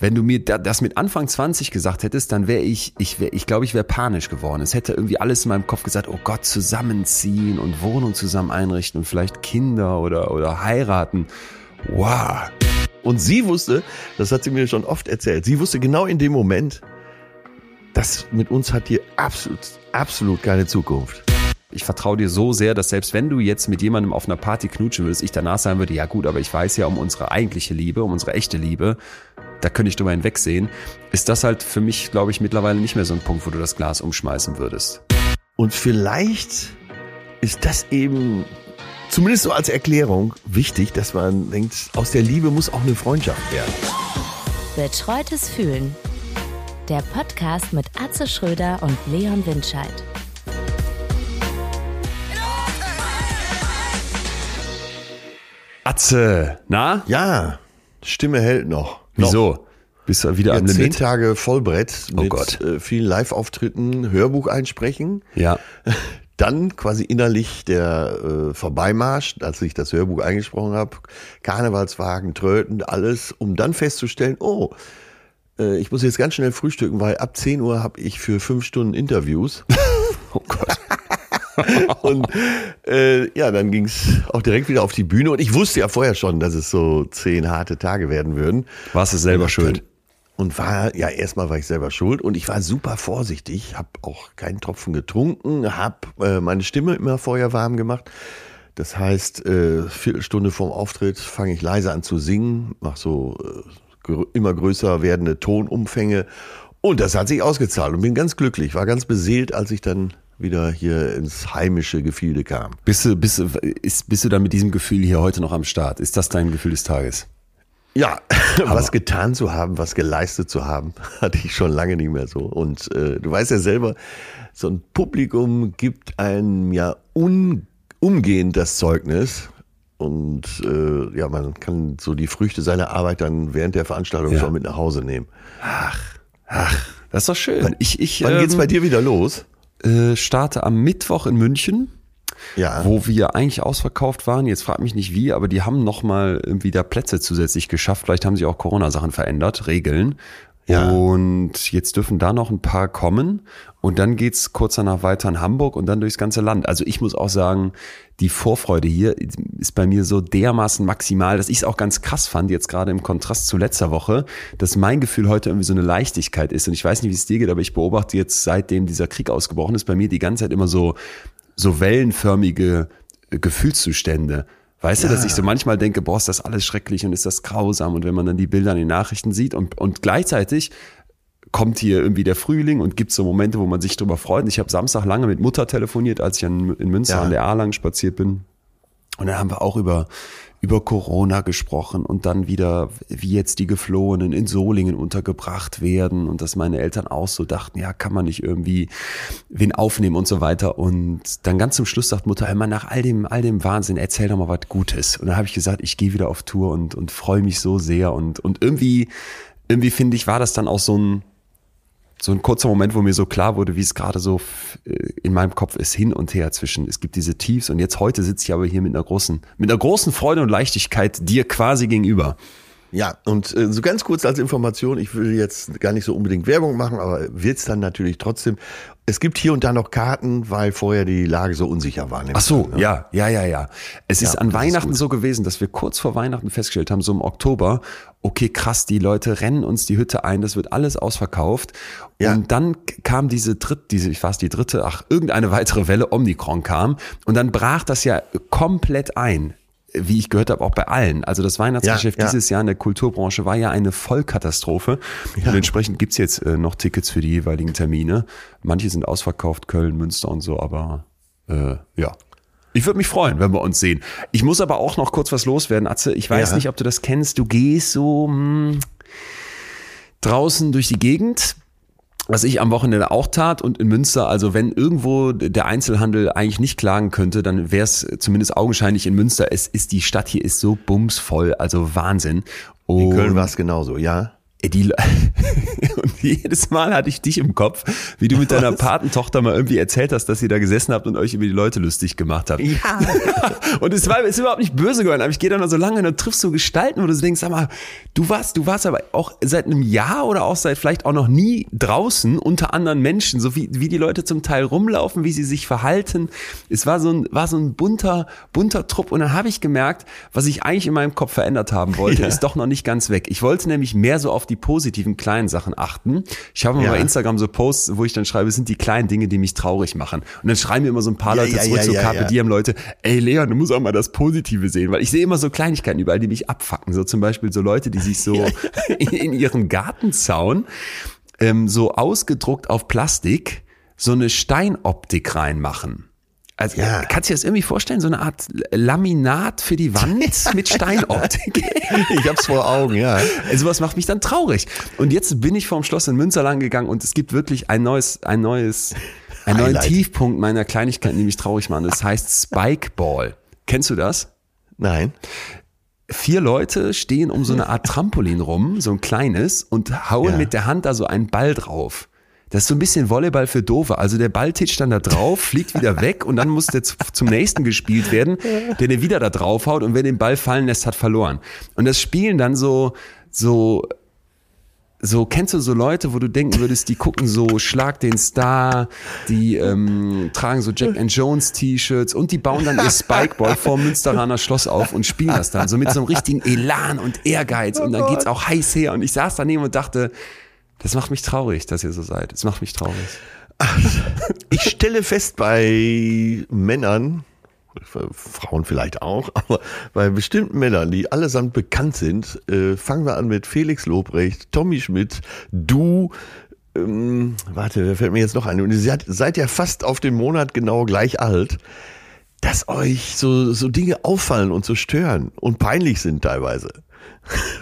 Wenn du mir das mit Anfang 20 gesagt hättest, dann wäre ich, ich wäre, ich glaube, ich wäre panisch geworden. Es hätte irgendwie alles in meinem Kopf gesagt, oh Gott, zusammenziehen und Wohnung zusammen einrichten und vielleicht Kinder oder, oder heiraten. Wow. Und sie wusste, das hat sie mir schon oft erzählt, sie wusste genau in dem Moment, das mit uns hat hier absolut, absolut keine Zukunft. Ich vertraue dir so sehr, dass selbst wenn du jetzt mit jemandem auf einer Party knutschen würdest, ich danach sagen würde, ja gut, aber ich weiß ja um unsere eigentliche Liebe, um unsere echte Liebe, da könnte ich drüber hinwegsehen, ist das halt für mich, glaube ich, mittlerweile nicht mehr so ein Punkt, wo du das Glas umschmeißen würdest. Und vielleicht ist das eben, zumindest so als Erklärung, wichtig, dass man denkt, aus der Liebe muss auch eine Freundschaft werden. Betreutes Fühlen. Der Podcast mit Atze Schröder und Leon Windscheid. Atze, na? Ja, Stimme hält noch. Wieso? Bist du wieder Ja, am zehn Limit? Tage Vollbrett Oh mit Gott. äh, vielen Live-Auftritten, Hörbuch einsprechen. Ja. Dann quasi innerlich der äh, Vorbeimarsch, als ich das Hörbuch eingesprochen habe, Karnevalswagen, Tröten, alles, um dann festzustellen, oh, äh, ich muss jetzt ganz schnell frühstücken, weil ab 10 Uhr habe ich für fünf Stunden Interviews. Oh Gott. Und äh, ja, dann ging's auch direkt wieder auf die Bühne. Und ich wusste ja vorher schon, dass es so zehn harte Tage werden würden. Warst du selber schuld? Und war, ja, erstmal war ich selber schuld und ich war super vorsichtig, habe auch keinen Tropfen getrunken, habe äh, meine Stimme immer vorher warm gemacht. Das heißt, äh, Viertelstunde vorm Auftritt fange ich leise an zu singen, mache so äh, immer größer werdende Tonumfänge und das hat sich ausgezahlt und bin ganz glücklich, war ganz beseelt, als ich dann wieder hier ins heimische Gefilde kam. Bist du, bist, ist, bist du dann mit diesem Gefühl hier heute noch am Start? Ist das dein Gefühl des Tages? Ja, was getan zu haben, was geleistet zu haben, hatte ich schon lange nicht mehr so. Und äh, du weißt ja selber, so ein Publikum gibt einem ja un, umgehend das Zeugnis. Und äh, ja, man kann so die Früchte seiner Arbeit dann während der Veranstaltung Ja. schon mit nach Hause nehmen. Das ist doch schön. Ich, ich Wann geht's ähm, bei dir wieder los? Äh, starte am Mittwoch in München. Ja. wo wir eigentlich ausverkauft waren. Jetzt frag mich nicht wie, aber die haben noch mal irgendwie da Plätze zusätzlich geschafft. Vielleicht haben sich auch Corona-Sachen verändert, Regeln. Ja. Und jetzt dürfen da noch ein paar kommen. Und dann geht's kurz danach weiter in Hamburg und dann durchs ganze Land. Also ich muss auch sagen, die Vorfreude hier ist bei mir so dermaßen maximal, dass ich es auch ganz krass fand, jetzt gerade im Kontrast zu letzter Woche, dass mein Gefühl heute irgendwie so eine Leichtigkeit ist. Und ich weiß nicht, wie es dir geht, aber ich beobachte jetzt, seitdem dieser Krieg ausgebrochen ist, bei mir die ganze Zeit immer so, so wellenförmige Gefühlszustände. Weißt du, dass ich so manchmal denke, boah, ist das alles schrecklich und ist das grausam und wenn man dann die Bilder in den Nachrichten sieht und, und gleichzeitig kommt hier irgendwie der Frühling und gibt so Momente, wo man sich drüber freut. Und Ich habe Samstag lange mit Mutter telefoniert, als ich in, in Münster Ja. an der A lang spaziert bin. Und dann haben wir auch über, über Corona gesprochen und dann wieder, wie jetzt die Geflohenen in Solingen untergebracht werden und dass meine Eltern auch so dachten, ja, kann man nicht irgendwie wen aufnehmen und so weiter. Und dann ganz zum Schluss sagt Mutter, mal, nach all dem, all dem Wahnsinn, erzähl doch mal was Gutes. Und dann habe ich gesagt, ich gehe wieder auf Tour und, und freue mich so sehr. Und, und irgendwie, irgendwie finde ich, war das dann auch so ein, so ein kurzer Moment, wo mir so klar wurde, wie es gerade so äh, in meinem Kopf ist, hin und her zwischen, es gibt diese Tiefs und jetzt heute sitze ich aber hier mit einer großen, mit einer großen Freude und Leichtigkeit dir quasi gegenüber. Ja, und äh, so ganz kurz als Information, ich will jetzt gar nicht so unbedingt Werbung machen, aber wird's dann natürlich trotzdem. Es gibt hier und da noch Karten, weil vorher die Lage so unsicher war. Ach so, ja, ja, ja, ja. Es ist Ja, an ist Weihnachten gut. so gewesen, dass wir kurz vor Weihnachten festgestellt haben, so im Oktober, okay, krass, die Leute rennen uns die Hütte ein, das wird alles ausverkauft. Ja. Und dann kam diese dritte, diese, ich weiß die dritte, ach, irgendeine weitere Welle, Omikron kam. Und dann brach das ja komplett ein. Wie ich gehört habe, auch bei allen. Also das Weihnachtsgeschäft Ja, ja. dieses Jahr in der Kulturbranche war ja eine Vollkatastrophe. Und entsprechend gibt's jetzt äh, noch Tickets für die jeweiligen Termine. Manche sind ausverkauft, Köln, Münster und so, aber äh, ja. Ich würde mich freuen, wenn wir uns sehen. Ich muss aber auch noch kurz was loswerden, Atze. Ich weiß Ja. nicht, ob du das kennst. Du gehst so hm, draußen durch die Gegend, was ich am Wochenende auch tat und in Münster, also wenn irgendwo der Einzelhandel eigentlich nicht klagen könnte, dann wäre es zumindest augenscheinlich in Münster. Es ist die Stadt hier ist so bumsvoll, also Wahnsinn. In Und Köln war es genauso, ja. Die, und jedes Mal hatte ich dich im Kopf, wie du mit deiner Patentochter mal irgendwie erzählt hast, dass ihr da gesessen habt und euch über die Leute lustig gemacht habt. Ja. und es war ist überhaupt nicht böse geworden, aber ich gehe dann so lange und dann triffst du Gestalten, wo du denkst, sag mal, du warst, du warst aber auch seit einem Jahr oder auch seit vielleicht auch noch nie draußen unter anderen Menschen, so wie, wie die Leute zum Teil rumlaufen, wie sie sich verhalten. Es war so ein, war so ein bunter, bunter Trupp und dann habe ich gemerkt, was ich eigentlich in meinem Kopf verändert haben wollte, Ja. ist doch noch nicht ganz weg. Ich wollte nämlich mehr so auf die positiven kleinen Sachen achten. Ich habe mal Ja. bei Instagram so Posts, wo ich dann schreibe, es sind die kleinen Dinge, die mich traurig machen. Und dann schreiben mir immer so ein paar Ja, Leute ja, zurück, so Carpe. Diem Leute, ey Leon, du musst auch mal das Positive sehen, weil ich sehe immer so Kleinigkeiten überall, die mich abfacken. So zum Beispiel so Leute, die sich so in, in ihren Gartenzaun ähm, so ausgedruckt auf Plastik so eine Steinoptik reinmachen. Also, Ja. kannst du dir das irgendwie vorstellen? So eine Art Laminat für die Wand mit Steinoptik. Ich hab's vor Augen, ja. Also was macht mich dann traurig. Und jetzt bin ich vorm Schloss in Münster lang gegangen und es gibt wirklich ein neues, ein neues, einen neuen. Tiefpunkt meiner Kleinigkeiten, die mich traurig machen. Das heißt Spikeball. Kennst du das? Nein. Vier Leute stehen um so eine Art Trampolin rum, so ein kleines, und hauen Ja. mit der Hand da so einen Ball drauf. Das ist so ein bisschen Volleyball für Doofe. Also der Ball titscht dann da drauf, fliegt wieder weg und dann muss der zu- zum nächsten gespielt werden, der den wieder da drauf haut und wer den Ball fallen lässt, hat verloren. Und das spielen dann so, so, so, kennst du so Leute, wo du denken würdest, die gucken so Schlag den Star, die ähm, tragen so Jack and Jones T-Shirts und die bauen dann ihr Spikeball vor dem Münsteraner Schloss auf und spielen das dann so mit so einem richtigen Elan und Ehrgeiz und dann geht's auch heiß her und ich saß daneben und dachte, das macht mich traurig, dass ihr so seid. Das macht mich traurig. Ich stelle fest bei Männern, Frauen vielleicht auch, aber bei bestimmten Männern, die allesamt bekannt sind, äh, fangen wir an mit Felix Lobrecht, Tommy Schmidt, du, ähm, warte, wer fällt mir jetzt noch ein? Und ihr seid, ja fast auf den Monat genau gleich alt, dass euch so, so Dinge auffallen und so stören und peinlich sind teilweise.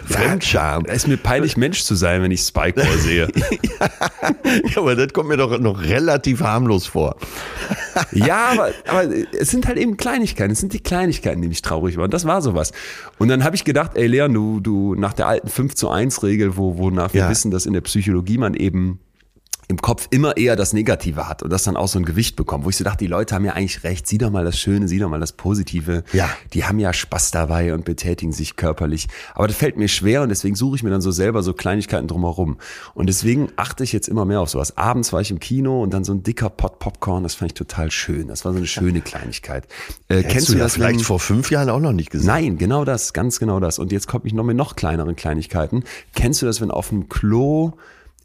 Fremdscham. Es ist mir peinlich, Mensch zu sein, wenn ich Spikeball sehe. Ja, aber das kommt mir doch noch relativ harmlos vor. Ja, aber, aber es sind halt eben Kleinigkeiten. Es sind die Kleinigkeiten, die mich traurig machen. Das war sowas. Und dann habe ich gedacht, ey Leon, du, du nach der alten 5 zu 1 Regel, wo, wonach wir Ja. wissen, dass in der Psychologie man eben im Kopf immer eher das Negative hat und das dann auch so ein Gewicht bekommt, wo ich so dachte, die Leute haben ja eigentlich recht, sieh doch mal das Schöne, sieh doch mal das Positive. Ja. Die haben ja Spaß dabei und betätigen sich körperlich. Aber das fällt mir schwer und deswegen suche ich mir dann so selber so Kleinigkeiten drumherum. Und deswegen achte ich jetzt immer mehr auf sowas. Abends war ich im Kino und dann so ein dicker Pot Popcorn, das fand ich total schön. Das war so eine schöne Kleinigkeit. Äh, Kennst du, ja das, vielleicht wenn- vor fünf Jahren auch noch nicht gesehen? Nein, genau das, ganz genau das. Und jetzt komme ich noch mit noch kleineren Kleinigkeiten. Kennst du das, wenn auf dem Klo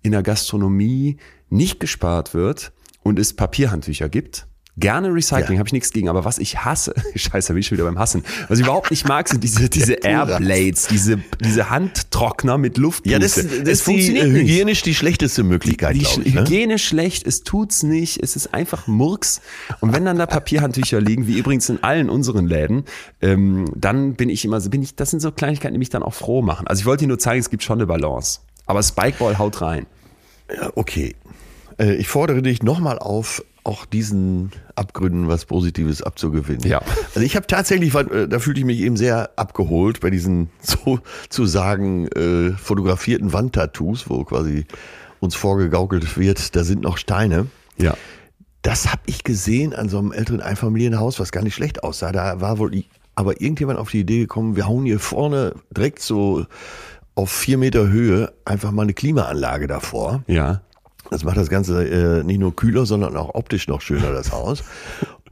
in der Gastronomie nicht gespart wird und es Papierhandtücher gibt? Gerne Recycling, Ja. habe ich nichts gegen, aber was ich hasse, scheiße, da bin ich schon wieder beim Hassen. Was ich überhaupt nicht mag, sind diese, diese Airblades, diese, diese Handtrockner mit Luft. Ja, das, das ist die, äh, hygienisch die schlechteste Möglichkeit, Die glaube ich. Ne? Hygiene schlecht, es tut's nicht, es ist einfach Murks. Und wenn dann da Papierhandtücher liegen, wie übrigens in allen unseren Läden, ähm, dann bin ich immer so, bin ich, das sind so Kleinigkeiten, die mich dann auch froh machen. Also ich wollte dir nur zeigen, es gibt schon eine Balance. Aber Spikeball haut rein. Ja, okay. Äh, Ich fordere dich nochmal auf, auch diesen Abgründen was Positives abzugewinnen. Ja. Also ich habe tatsächlich, äh, da fühlte ich mich eben sehr abgeholt bei diesen sozusagen äh, fotografierten Wandtattoos, wo quasi uns vorgegaukelt wird, da sind noch Steine. Ja. Das habe ich gesehen an so einem älteren Einfamilienhaus, was gar nicht schlecht aussah. Da war wohl aber irgendjemand auf die Idee gekommen, wir hauen hier vorne direkt so auf vier Meter Höhe einfach mal eine Klimaanlage davor. Ja. Das macht das Ganze äh, nicht nur kühler, sondern auch optisch noch schöner, das Haus.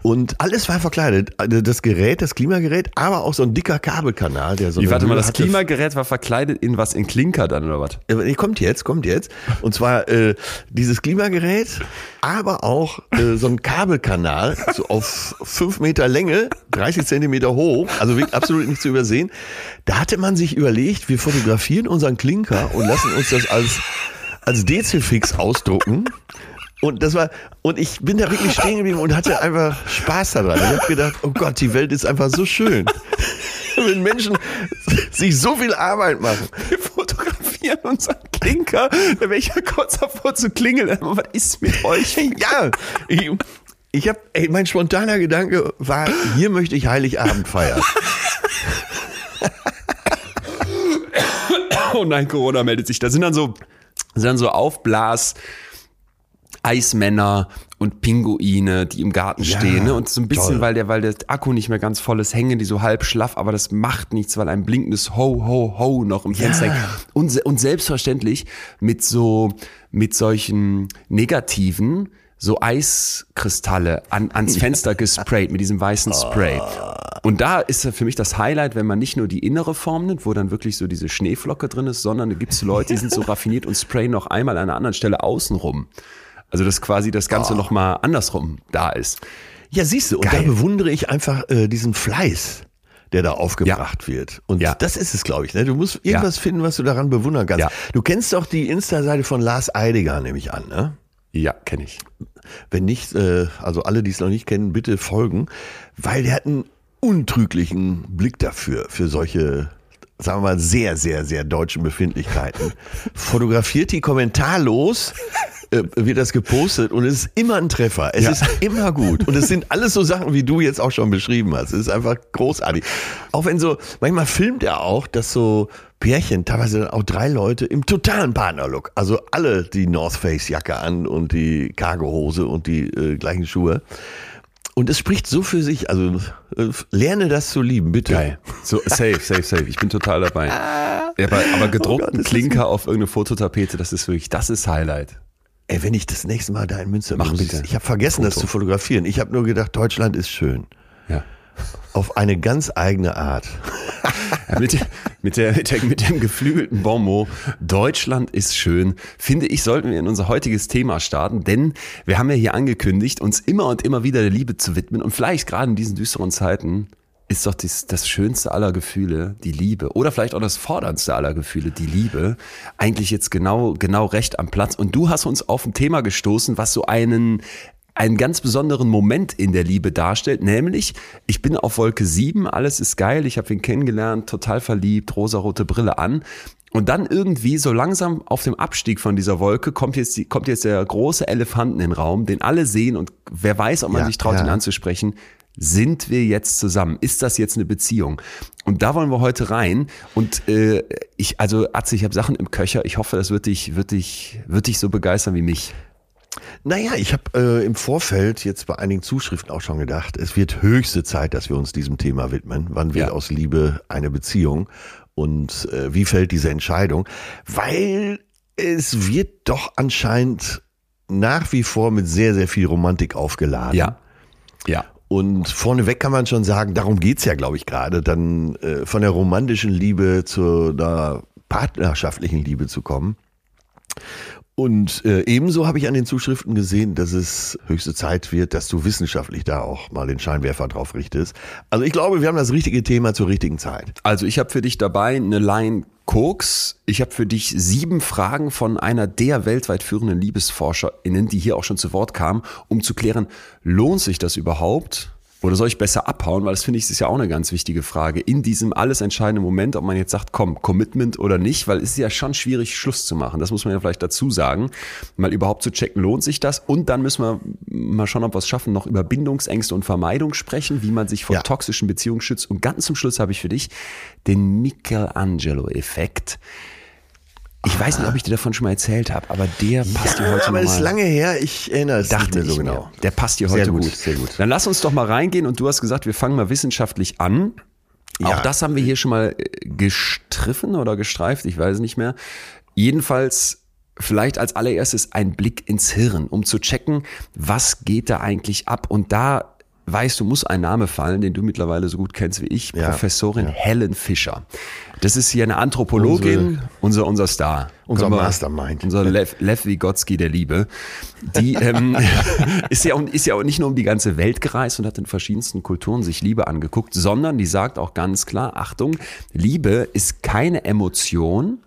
Und alles war verkleidet. Also Das Gerät, das Klimagerät, aber auch so ein dicker Kabelkanal, der so eine warte mal, das hatte. Klimagerät war verkleidet in was? In Klinker dann oder was? Äh, nee, kommt jetzt, kommt jetzt. Und zwar äh, dieses Klimagerät, aber auch äh, so ein Kabelkanal, so auf fünf Meter Länge, 30 Zentimeter hoch, also wirklich absolut nicht zu übersehen. Da hatte man sich überlegt, wir fotografieren unseren Klinker und lassen uns das als, als Dezifix ausdrucken. Und das war, und ich bin da wirklich stehen geblieben und hatte einfach Spaß daran. Ich habe gedacht, oh Gott, die Welt ist einfach so schön. Wenn Menschen sich so viel Arbeit machen. Wir fotografieren unseren Klinker. Da wäre ich ja kurz davor zu klingeln. Aber was ist mit euch? Ja, ich, ich habe, ey, mein spontaner Gedanke war, hier möchte ich Heiligabend feiern. oh nein, Corona meldet sich. Da sind dann so, sind dann so Aufblas, Eismänner und Pinguine, die im Garten Ja, stehen. Ne? Und so ein bisschen, toll. weil der, weil der Akku nicht mehr ganz voll ist, hängen die so halb schlaff, aber das macht nichts, weil ein blinkendes Ho, Ho, Ho noch im Fenster hängt. Und, und selbstverständlich mit so, mit solchen negativen, so Eiskristalle an, ans Fenster gesprayt mit diesem weißen Spray. Und da ist für mich das Highlight, wenn man nicht nur die innere Form nimmt, wo dann wirklich so diese Schneeflocke drin ist, sondern da gibt es Leute, die sind so raffiniert und sprayen noch einmal an einer anderen Stelle außenrum. Also dass quasi das Ganze noch mal andersrum da ist. Ja, siehst du, und Geil. da bewundere ich einfach äh, diesen Fleiß, der da aufgebracht wird. Und Ja. das ist es, glaube ich. Ne? Du musst irgendwas finden, was du daran bewundern kannst. Ja. Du kennst doch die Insta-Seite von Lars Eidiger, nehme ich an. Ne? Ja, kenne ich. Wenn nicht, äh, also alle, die es noch nicht kennen, bitte folgen, weil der hat einen untrüglichen Blick dafür, für solche, sagen wir mal, sehr, sehr, sehr deutschen Befindlichkeiten. Fotografiert die kommentarlos, äh, wird das gepostet und es ist immer ein Treffer. Es Ja. ist immer gut. Und es sind alles so Sachen, wie du jetzt auch schon beschrieben hast. Es ist einfach großartig. Auch wenn so, manchmal filmt er auch, dass so Pärchen, teilweise auch drei Leute im totalen Partnerlook. Also alle die North Face Jacke an und die Cargohose und die äh, gleichen Schuhe. Und es spricht so für sich. Also äh, lerne das zu lieben, bitte. Geil. So, safe, safe, safe. Ich bin total dabei. Ja, aber, aber Oh gedruckten Gott, ist das Klinker auf irgendeine Fototapete, das ist wirklich, das ist Highlight. Ey, wenn ich das nächste Mal da in Münster Mach bin, ich- bitte. Ich habe vergessen, das Foto. zu fotografieren. Ich habe nur gedacht, Deutschland ist schön. Ja. Auf eine ganz eigene Art. Mit, mit, der, mit, der, mit dem geflügelten Bonmot, Deutschland ist schön, finde ich, sollten wir in unser heutiges Thema starten, denn wir haben ja hier angekündigt, uns immer und immer wieder der Liebe zu widmen und vielleicht gerade in diesen düsteren Zeiten ist doch das, das schönste aller Gefühle die Liebe. Oder vielleicht auch das forderndste aller Gefühle die Liebe. Eigentlich jetzt genau genau recht am Platz. Und du hast uns auf ein Thema gestoßen, was so einen einen ganz besonderen Moment in der Liebe darstellt, nämlich ich bin auf Wolke 7, alles ist geil, ich habe ihn kennengelernt, total verliebt, rosarote Brille an. Und dann irgendwie so langsam auf dem Abstieg von dieser Wolke kommt jetzt die, kommt jetzt der große Elefanten in den Raum, den alle sehen und wer weiß, ob man Ja, sich traut, ja. ihn anzusprechen. Sind wir jetzt zusammen? Ist das jetzt eine Beziehung? Und da wollen wir heute rein. Und äh, ich, also Atze, ich habe Sachen im Köcher. Ich hoffe, das wird dich, wird dich, wird dich so begeistern wie mich. Naja, ich habe äh, im Vorfeld jetzt bei einigen Zuschriften auch schon gedacht, es wird höchste Zeit, dass wir uns diesem Thema widmen. Wann wird Ja. aus Liebe eine Beziehung? Und äh, wie fällt diese Entscheidung? Weil es wird doch anscheinend nach wie vor mit sehr, sehr viel Romantik aufgeladen. Ja. Ja. Und vorneweg kann man schon sagen, darum geht's ja, glaube ich, gerade, dann äh, von der romantischen Liebe zu einer partnerschaftlichen Liebe zu kommen. Und äh, ebenso habe ich an den Zuschriften gesehen, dass es höchste Zeit wird, dass du wissenschaftlich da auch mal den Scheinwerfer drauf richtest. Also ich glaube, wir haben das richtige Thema zur richtigen Zeit. Also ich habe für dich dabei eine Line Koks. Ich habe für dich sieben Fragen von einer der weltweit führenden LiebesforscherInnen, die hier auch schon zu Wort kamen, um zu klären, lohnt sich das überhaupt? Oder soll ich besser abhauen? Weil das finde ich, ist ja auch eine ganz wichtige Frage. In diesem alles entscheidenden Moment, ob man jetzt sagt, komm, Commitment oder nicht, weil es ist ja schon schwierig, Schluss zu machen. Das muss man ja vielleicht dazu sagen. Mal überhaupt zu checken, lohnt sich das? Und dann müssen wir mal schauen, ob wir es schaffen, noch über Bindungsängste und Vermeidung sprechen, wie man sich vor Ja. toxischen Beziehungen schützt. Und ganz zum Schluss habe ich für dich den Michelangelo-Effekt. Ich weiß nicht, ob ich dir davon schon mal erzählt habe, aber der passt dir heute aber es nochmal. ist lange her, ich erinnere es Dachte nicht mehr so genau. mir. Der passt dir Sehr heute gut, gut. sehr gut. Dann lass uns doch mal reingehen und du hast gesagt, wir fangen mal wissenschaftlich an. Ja. Auch das haben wir hier schon mal äh, gestriffen oder gestreift, ich weiß nicht mehr. Jedenfalls vielleicht als allererstes ein Blick ins Hirn, um zu checken, was geht da eigentlich ab. Und da weißt du, muss ein Name fallen, den du mittlerweile so gut kennst wie ich, Ja, Professorin Helen Fischer. Das ist hier eine Anthropologin, unser, unser Star. Unser wir- Mastermind. Unser Lev, Lev Vygotsky der Liebe. Die ähm, ist, ja, auch- ist ja auch nicht nur um die ganze Welt gereist und hat in verschiedensten Kulturen sich Liebe angeguckt, sondern die sagt auch ganz klar, Achtung, Liebe ist keine Emotion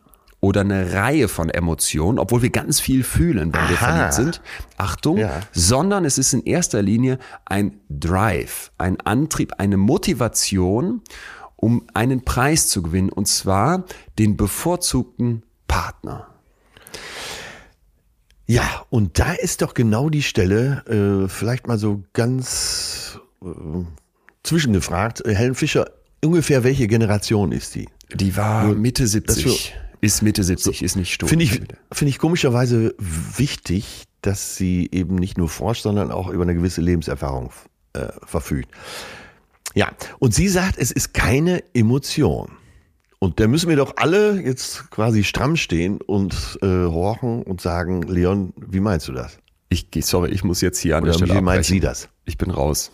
oder eine Reihe von Emotionen, obwohl wir ganz viel fühlen, wenn wir Aha. verliebt sind. Achtung, Ja. sondern es ist in erster Linie ein Drive, ein Antrieb, eine Motivation, um einen Preis zu gewinnen, und zwar den bevorzugten Partner. Ja, und da ist doch genau die Stelle, äh, vielleicht mal so ganz äh, zwischengefragt, äh, Helen Fischer, ungefähr welche Generation ist die? Die war Mitte 70. dass wir- Ist Mitte 70, ist nicht stumm. Finde ich, finde ich komischerweise wichtig, dass sie eben nicht nur forscht, sondern auch über eine gewisse Lebenserfahrung äh, verfügt. Ja, und sie sagt, es ist keine Emotion. Und da müssen wir doch alle jetzt quasi stramm stehen und äh, horchen und sagen, Leon, wie meinst du das? Ich, sorry, ich muss jetzt hier an Oder der Stelle wie meint abbrechen. sie das? Ich bin raus.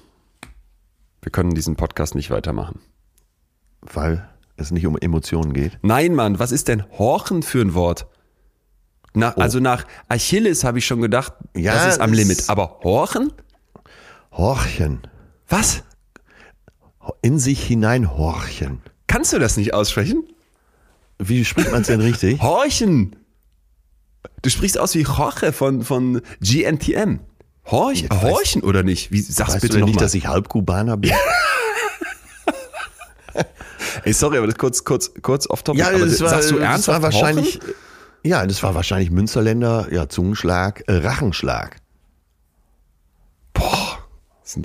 Wir können diesen Podcast nicht weitermachen. Weil es nicht um Emotionen geht. Nein, Mann, was ist denn Horchen für ein Wort? Nach, Also nach Achilles habe ich schon gedacht, Ja, das ist am Limit. Aber Horchen? Horchen. Was? In sich hineinhorchen. Kannst du das nicht aussprechen? Wie spricht man es denn richtig? Horchen. Du sprichst aus wie Jorge von, von GNTM. Horch, Jetzt horchen oder nicht? Wie, sag's Weißt bitte du noch nicht, mal. dass ich Halbkubaner bin? Ey, sorry, aber das kurz, kurz, kurz off topic. Ja, das war, sagst du das ernsthaft war wahrscheinlich, Horchen? ja, das war wahrscheinlich Münsterländer, ja, Zungenschlag, äh, Rachenschlag.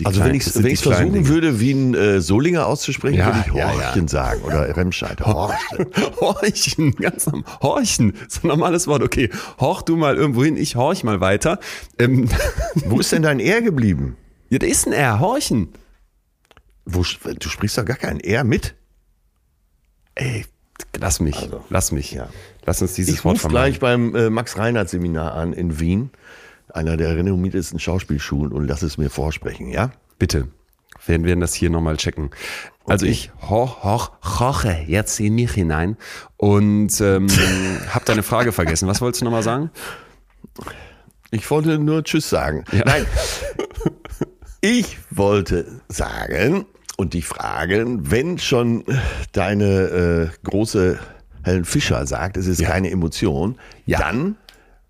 Also kleinen- wenn ich es versuchen Dinge. würde, wie ein äh, Solinger auszusprechen, Ja, würde ich Horchen ja. sagen oder Remscheid. Horchen. Horchen, ganz am Horchen. So ein normales Wort. Okay, horch du mal irgendwo hin, ich horch mal weiter. Ähm, Wo ist denn dein R geblieben? ja, da ist ein R, horchen. Wo, du sprichst doch gar kein R mit. Ey, lass mich, lass mich. ja. Lass uns dieses Ich Wort rufe gleich beim äh, Max-Reinhardt-Seminar an in Wien, einer der renommiertesten Schauspielschulen, und lass es mir vorsprechen, ja? Bitte. Wir werden das hier nochmal checken. Also Okay. ich hoch, hoch, hoche jetzt in mich hinein und ähm, hab deine Frage vergessen. Was wolltest du nochmal sagen? Ich wollte nur Tschüss sagen. Nein. Ich wollte sagen und dich fragen, wenn schon deine äh, große Helen Fischer sagt, es ist keine Emotion, Ja. dann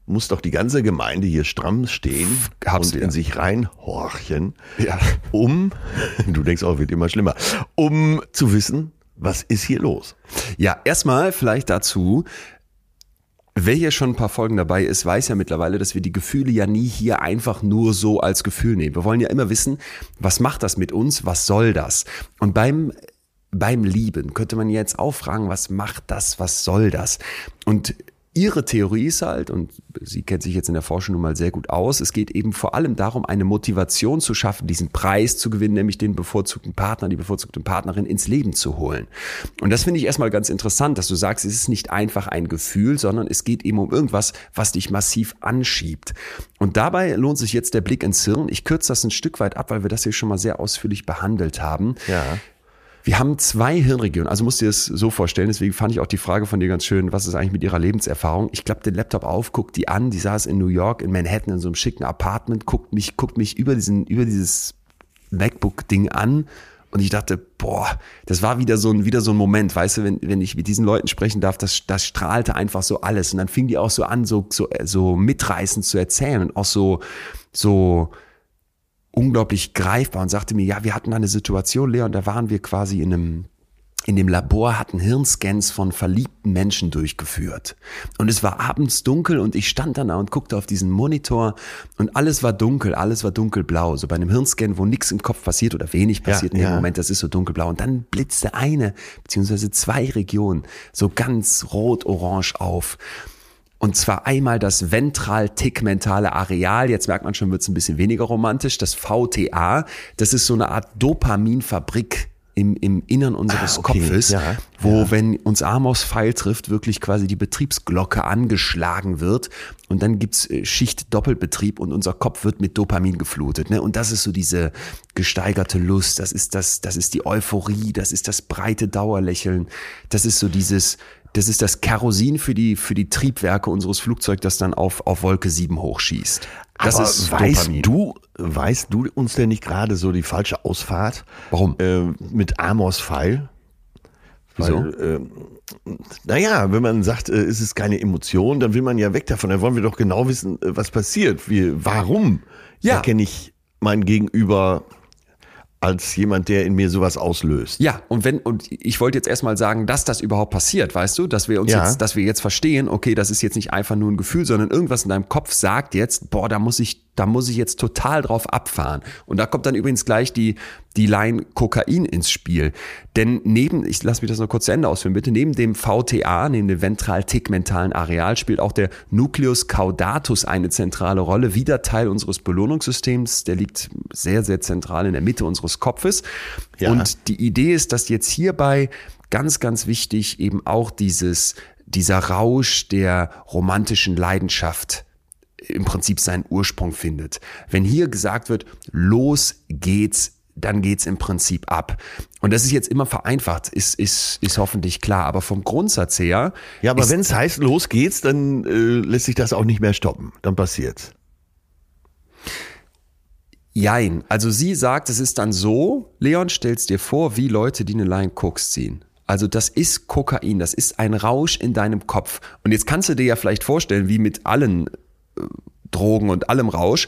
muss doch die ganze Gemeinde hier stramm stehen Hab's und in sich reinhorchen, Ja. um, du denkst auch, wird immer schlimmer, um zu wissen, was ist hier los? Ja, erstmal vielleicht dazu. Wer hier schon ein paar Folgen dabei ist, weiß ja mittlerweile, dass wir die Gefühle ja nie hier einfach nur so als Gefühl nehmen. Wir wollen ja immer wissen, was macht das mit uns? Was soll das? Und beim beim Lieben könnte man jetzt auch fragen, was macht das? Was soll das? Und ihre Theorie ist halt, und sie kennt sich jetzt in der Forschung nun mal sehr gut aus, es geht eben vor allem darum, eine Motivation zu schaffen, diesen Preis zu gewinnen, nämlich den bevorzugten Partner, die bevorzugte Partnerin ins Leben zu holen. Und das finde ich erstmal ganz interessant, dass du sagst, es ist nicht einfach ein Gefühl, sondern es geht eben um irgendwas, was dich massiv anschiebt. Und dabei lohnt sich jetzt der Blick ins Hirn. Ich kürze das ein Stück weit ab, weil wir das hier schon mal sehr ausführlich behandelt haben. Ja. Wir haben zwei Hirnregionen, also musst du dir das so vorstellen, deswegen fand ich auch die Frage von dir ganz schön, was ist eigentlich mit ihrer Lebenserfahrung? Ich klappe den Laptop auf, guck die an, die saß in New York, in Manhattan, in so einem schicken Apartment, guckt mich, guckt mich über diesen, über dieses MacBook-Ding an. Und ich dachte, boah, das war wieder so ein, wieder so ein Moment, weißt du, wenn, wenn ich mit diesen Leuten sprechen darf, das, das strahlte einfach so alles. Und dann fing die auch so an, so, so, so mitreißend zu erzählen und auch so, so, unglaublich greifbar und sagte mir, ja, wir hatten eine Situation, Leon, da waren wir quasi in einem in dem Labor hatten Hirnscans von verliebten Menschen durchgeführt. Und es war abends dunkel und ich stand dann da und guckte auf diesen Monitor und alles war dunkel, alles war dunkelblau. So bei einem Hirnscan, wo nichts im Kopf passiert oder wenig passiert in dem ja. Moment, das ist so dunkelblau. Und dann blitzte eine beziehungsweise zwei Regionen so ganz rot-orange auf. Und zwar einmal das ventral-tegmentale Areal. Jetzt merkt man schon, wird es ein bisschen weniger romantisch. Das VTA, das ist so eine Art Dopaminfabrik im, im Innern unseres Ah, okay, Kopfes, ja, wo, wenn uns Amos Pfeil trifft, wirklich quasi die Betriebsglocke angeschlagen wird. Und dann gibt's äh, Schicht-Doppelbetrieb und unser Kopf wird mit Dopamin geflutet. Ne? Und das ist so diese gesteigerte Lust, das ist das, das ist die Euphorie, das ist das breite Dauerlächeln, das ist so dieses, das ist das Kerosin für die, für die Triebwerke unseres Flugzeugs, das dann auf, auf Wolke 7 hochschießt. Das Aber ist weißt Dopamin. du, weißt du uns denn nicht gerade so die falsche Ausfahrt? Warum? Äh, mit Amos Pfeil? Wieso? Weil, äh, naja, wenn man sagt, äh, es ist keine Emotion, dann will man ja weg davon. Dann wollen wir doch genau wissen, äh, was passiert. Wie, warum Ja. erkenne ich mein Gegenüber als jemand, der in mir sowas auslöst? Ja, und wenn, und ich wollte jetzt erstmal sagen, dass das überhaupt passiert, weißt du, dass wir uns Ja. jetzt, dass wir jetzt verstehen, okay, das ist jetzt nicht einfach nur ein Gefühl, sondern irgendwas in deinem Kopf sagt jetzt, boah, da muss ich da muss ich jetzt total drauf abfahren. Und da kommt dann übrigens gleich die, die Line Kokain ins Spiel. Denn neben, ich lasse mich das noch kurz zu Ende ausführen, bitte, neben dem VTA, neben dem ventral-tegmentalen Areal, spielt auch der Nucleus caudatus eine zentrale Rolle. Wieder Teil unseres Belohnungssystems. Der liegt sehr, sehr zentral in der Mitte unseres Kopfes. Ja. Und die Idee ist, dass jetzt hierbei ganz, ganz wichtig eben auch dieses, dieser Rausch der romantischen Leidenschaft im Prinzip seinen Ursprung findet. Wenn hier gesagt wird, los geht's, dann geht's im Prinzip ab. Und das ist jetzt immer vereinfacht, ist, ist, ist hoffentlich klar. Aber vom Grundsatz her. Ja, aber wenn es heißt, los geht's, dann äh, lässt sich das auch nicht mehr stoppen. Dann passiert's. Jein. Also sie sagt, es ist dann so, Leon, stellst dir vor, wie Leute, die eine Line Koks ziehen. Also das ist Kokain, das ist ein Rausch in deinem Kopf. Und jetzt kannst du dir ja vielleicht vorstellen, wie mit allen Drogen und allem Rausch,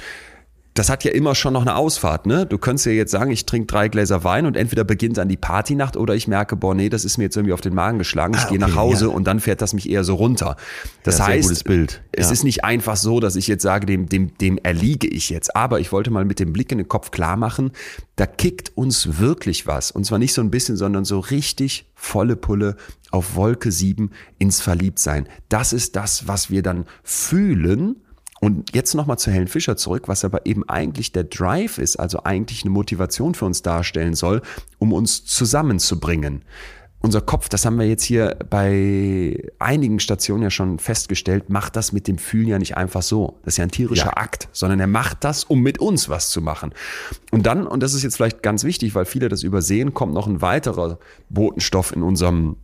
das hat ja immer schon noch eine Ausfahrt, ne? Du könntest ja jetzt sagen, ich trinke drei Gläser Wein und entweder beginnt dann die Partynacht oder ich merke, boah, nee, das ist mir jetzt irgendwie auf den Magen geschlagen, ich ah, gehe nach Hause ja. und dann fährt das mich eher so runter. Das ja, heißt, Bild. Ja. es ist nicht einfach so, dass ich jetzt sage, dem, dem, dem erliege ich jetzt. Aber ich wollte mal mit dem Blick in den Kopf klar machen, da kickt uns wirklich was. Und zwar nicht so ein bisschen, sondern so richtig volle Pulle auf Wolke sieben ins Verliebtsein. Das ist das, was wir dann fühlen und jetzt nochmal zu Helen Fischer zurück, was aber eben eigentlich der Drive ist, also eigentlich eine Motivation für uns darstellen soll, um uns zusammenzubringen. Unser Kopf, das haben wir jetzt hier bei einigen Stationen ja schon festgestellt, macht das mit dem Fühlen ja nicht einfach so. Das ist ja ein tierischer ja. Akt, sondern er macht das, um mit uns was zu machen. Und dann, und das ist jetzt vielleicht ganz wichtig, weil viele das übersehen, kommt noch ein weiterer Botenstoff in unserem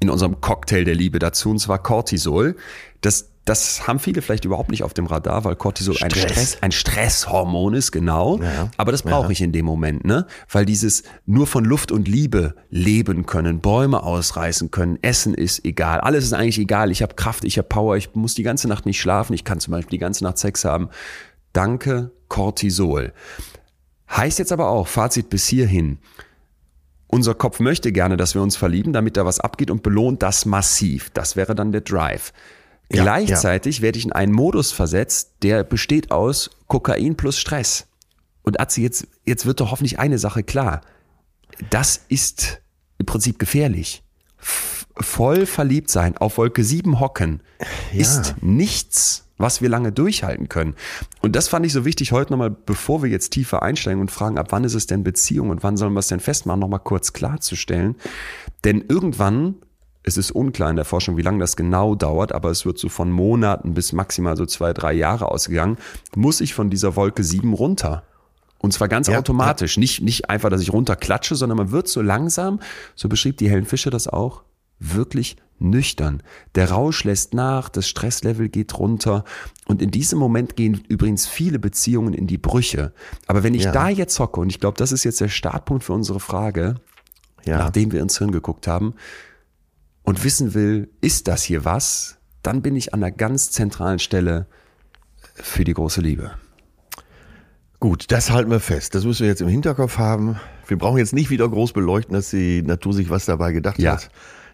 in unserem Cocktail der Liebe dazu, und zwar Cortisol. Das das haben viele vielleicht überhaupt nicht auf dem Radar, weil Cortisol Stress. ein Stress, ein Stresshormon ist, genau. Ja. Aber das brauche ja. ich in dem Moment, ne? Weil dieses nur von Luft und Liebe leben können, Bäume ausreißen können, Essen ist egal, alles ist eigentlich egal. Ich habe Kraft, ich habe Power, ich muss die ganze Nacht nicht schlafen, ich kann zum Beispiel die ganze Nacht Sex haben. Danke, Cortisol. Heißt jetzt aber auch, Fazit bis hierhin. Unser Kopf möchte gerne, dass wir uns verlieben, damit da was abgeht und belohnt das massiv. Das wäre dann der Drive. Ja, Gleichzeitig ja. werde ich in einen Modus versetzt, der besteht aus Kokain plus Stress. Und Atzi, jetzt, jetzt wird doch hoffentlich eine Sache klar. Das ist im Prinzip gefährlich. Voll verliebt sein, auf Wolke 7 hocken, ja. ist nichts, was wir lange durchhalten können. Und das fand ich so wichtig heute nochmal, bevor wir jetzt tiefer einsteigen und fragen, ab wann ist es denn Beziehung und wann sollen wir es denn festmachen, nochmal kurz klarzustellen. Denn irgendwann es ist unklar in der Forschung, wie lange das genau dauert, aber es wird so von Monaten bis maximal so zwei, drei Jahre ausgegangen, muss ich von dieser Wolke sieben runter. Und zwar ganz ja, automatisch. Ja. Nicht, nicht einfach, dass ich runterklatsche, sondern man wird so langsam, so beschrieb die Helen Fischer das auch, wirklich nüchtern. Der Rausch lässt nach, das Stresslevel geht runter. Und in diesem Moment gehen übrigens viele Beziehungen in die Brüche. Aber wenn ich ja. da jetzt hocke, und ich glaube, das ist jetzt der Startpunkt für unsere Frage, nachdem wir ins Hirn geguckt haben, und wissen will, ist das hier was, dann bin ich an einer ganz zentralen Stelle für die große Liebe. Gut, das halten wir fest. Das müssen wir jetzt im Hinterkopf haben. Wir brauchen jetzt nicht wieder groß beleuchten, dass die Natur sich was dabei gedacht ja. hat.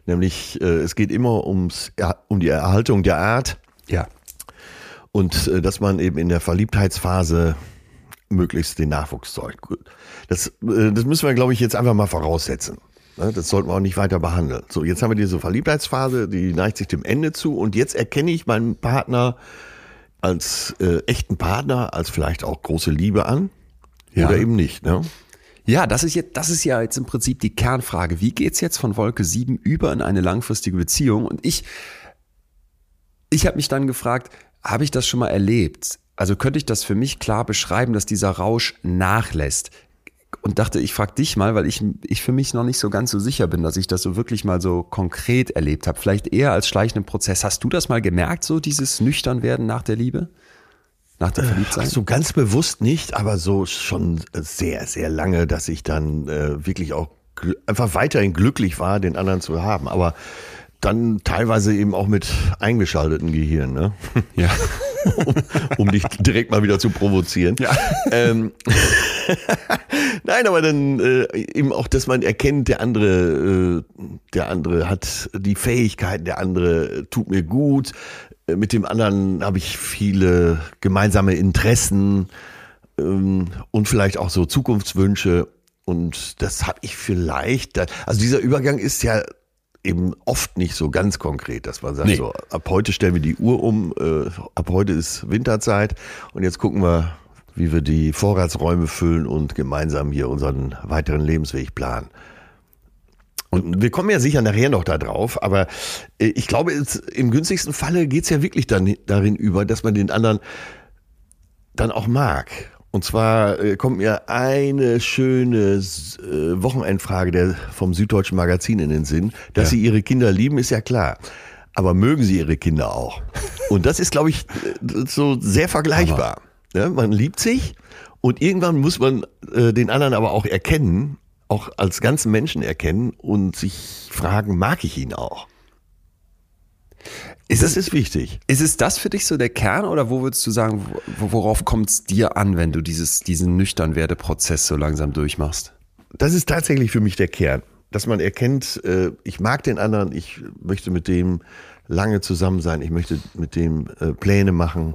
Nämlich, äh, es geht immer ums, um die Erhaltung der Art. Ja. Und äh, dass man eben in der Verliebtheitsphase möglichst den Nachwuchs zeugt. Das, äh, das müssen wir, glaube ich, jetzt einfach mal voraussetzen. Ne, das sollten wir auch nicht weiter behandeln. So, jetzt haben wir diese Verliebtheitsphase, die neigt sich dem Ende zu und jetzt erkenne ich meinen Partner als äh, echten Partner, als vielleicht auch große Liebe an ja. oder eben nicht. Ne? Ja, das ist jetzt, das ist ja jetzt im Prinzip die Kernfrage. Wie geht's jetzt von Wolke 7 über in eine langfristige Beziehung? Und ich, ich habe mich dann gefragt, habe ich das schon mal erlebt? Also könnte ich das für mich klar beschreiben, dass dieser Rausch nachlässt? Und dachte, ich frage dich mal, weil ich, ich für mich noch nicht so ganz so sicher bin, dass ich das so wirklich mal so konkret erlebt habe. Vielleicht eher als schleichenden Prozess. Hast du das mal gemerkt, so dieses Nüchternwerden nach der Liebe? Nach der Verliebtsein? So ganz bewusst nicht, aber so schon sehr, sehr lange, dass ich dann äh, wirklich auch einfach weiterhin glücklich war, den anderen zu haben. Aber dann teilweise eben auch mit eingeschalteten Gehirn, ne? Ja. um, um dich direkt mal wieder zu provozieren. Ja. Ähm, Nein, aber dann äh, eben auch, dass man erkennt, der andere, äh, der andere hat die Fähigkeiten, der andere tut mir gut. Äh, mit dem anderen habe ich viele gemeinsame Interessen ähm, und vielleicht auch so Zukunftswünsche. Und das habe ich vielleicht, also dieser Übergang ist ja eben oft nicht so ganz konkret, dass man sagt, nee. so ab heute stellen wir die Uhr um, äh, ab heute ist Winterzeit und jetzt gucken wir, wie wir die Vorratsräume füllen und gemeinsam hier unseren weiteren Lebensweg planen. Und wir kommen ja sicher nachher noch da drauf, aber äh, ich glaube, im günstigsten Falle geht's ja wirklich dann darin über, dass man den anderen dann auch mag. Und zwar äh, kommt mir eine schöne äh, Wochenendfrage der, vom Süddeutschen Magazin in den Sinn. Dass ja. sie ihre Kinder lieben, ist ja klar. Aber mögen sie ihre Kinder auch? Und das ist, glaube ich, so sehr vergleichbar. Ja, man liebt sich und irgendwann muss man äh, den anderen aber auch erkennen auch als ganzen Menschen erkennen und sich fragen, mag ich ihn auch? Ist das es, ist wichtig. Ist es das für dich so der Kern oder wo würdest du sagen, worauf kommt es dir an, wenn du dieses, diesen nüchtern Werdeprozess so langsam durchmachst? Das ist tatsächlich für mich der Kern, dass man erkennt, äh, ich mag den anderen, ich möchte mit dem lange zusammen sein, ich möchte mit dem äh, Pläne machen,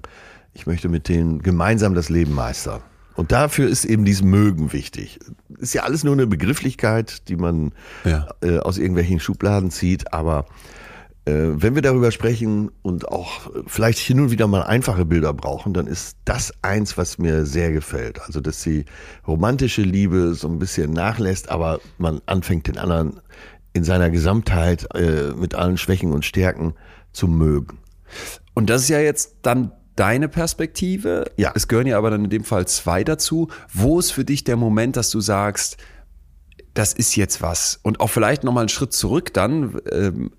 ich möchte mit dem gemeinsam das Leben meistern. Und dafür ist eben dieses Mögen wichtig. Ist ja alles nur eine Begrifflichkeit, die man ja. äh, aus irgendwelchen Schubladen zieht, aber wenn wir darüber sprechen und auch vielleicht hin und wieder mal einfache Bilder brauchen, dann ist das eins, was mir sehr gefällt. Also, dass die romantische Liebe so ein bisschen nachlässt, aber man anfängt den anderen in seiner Gesamtheit äh, mit allen Schwächen und Stärken zu mögen. Und das ist ja jetzt dann deine Perspektive. Ja. Es gehören ja aber dann in dem Fall zwei dazu. Wo ist für dich der Moment, dass du sagst, das ist jetzt was? Und auch vielleicht nochmal einen Schritt zurück dann. Ähm,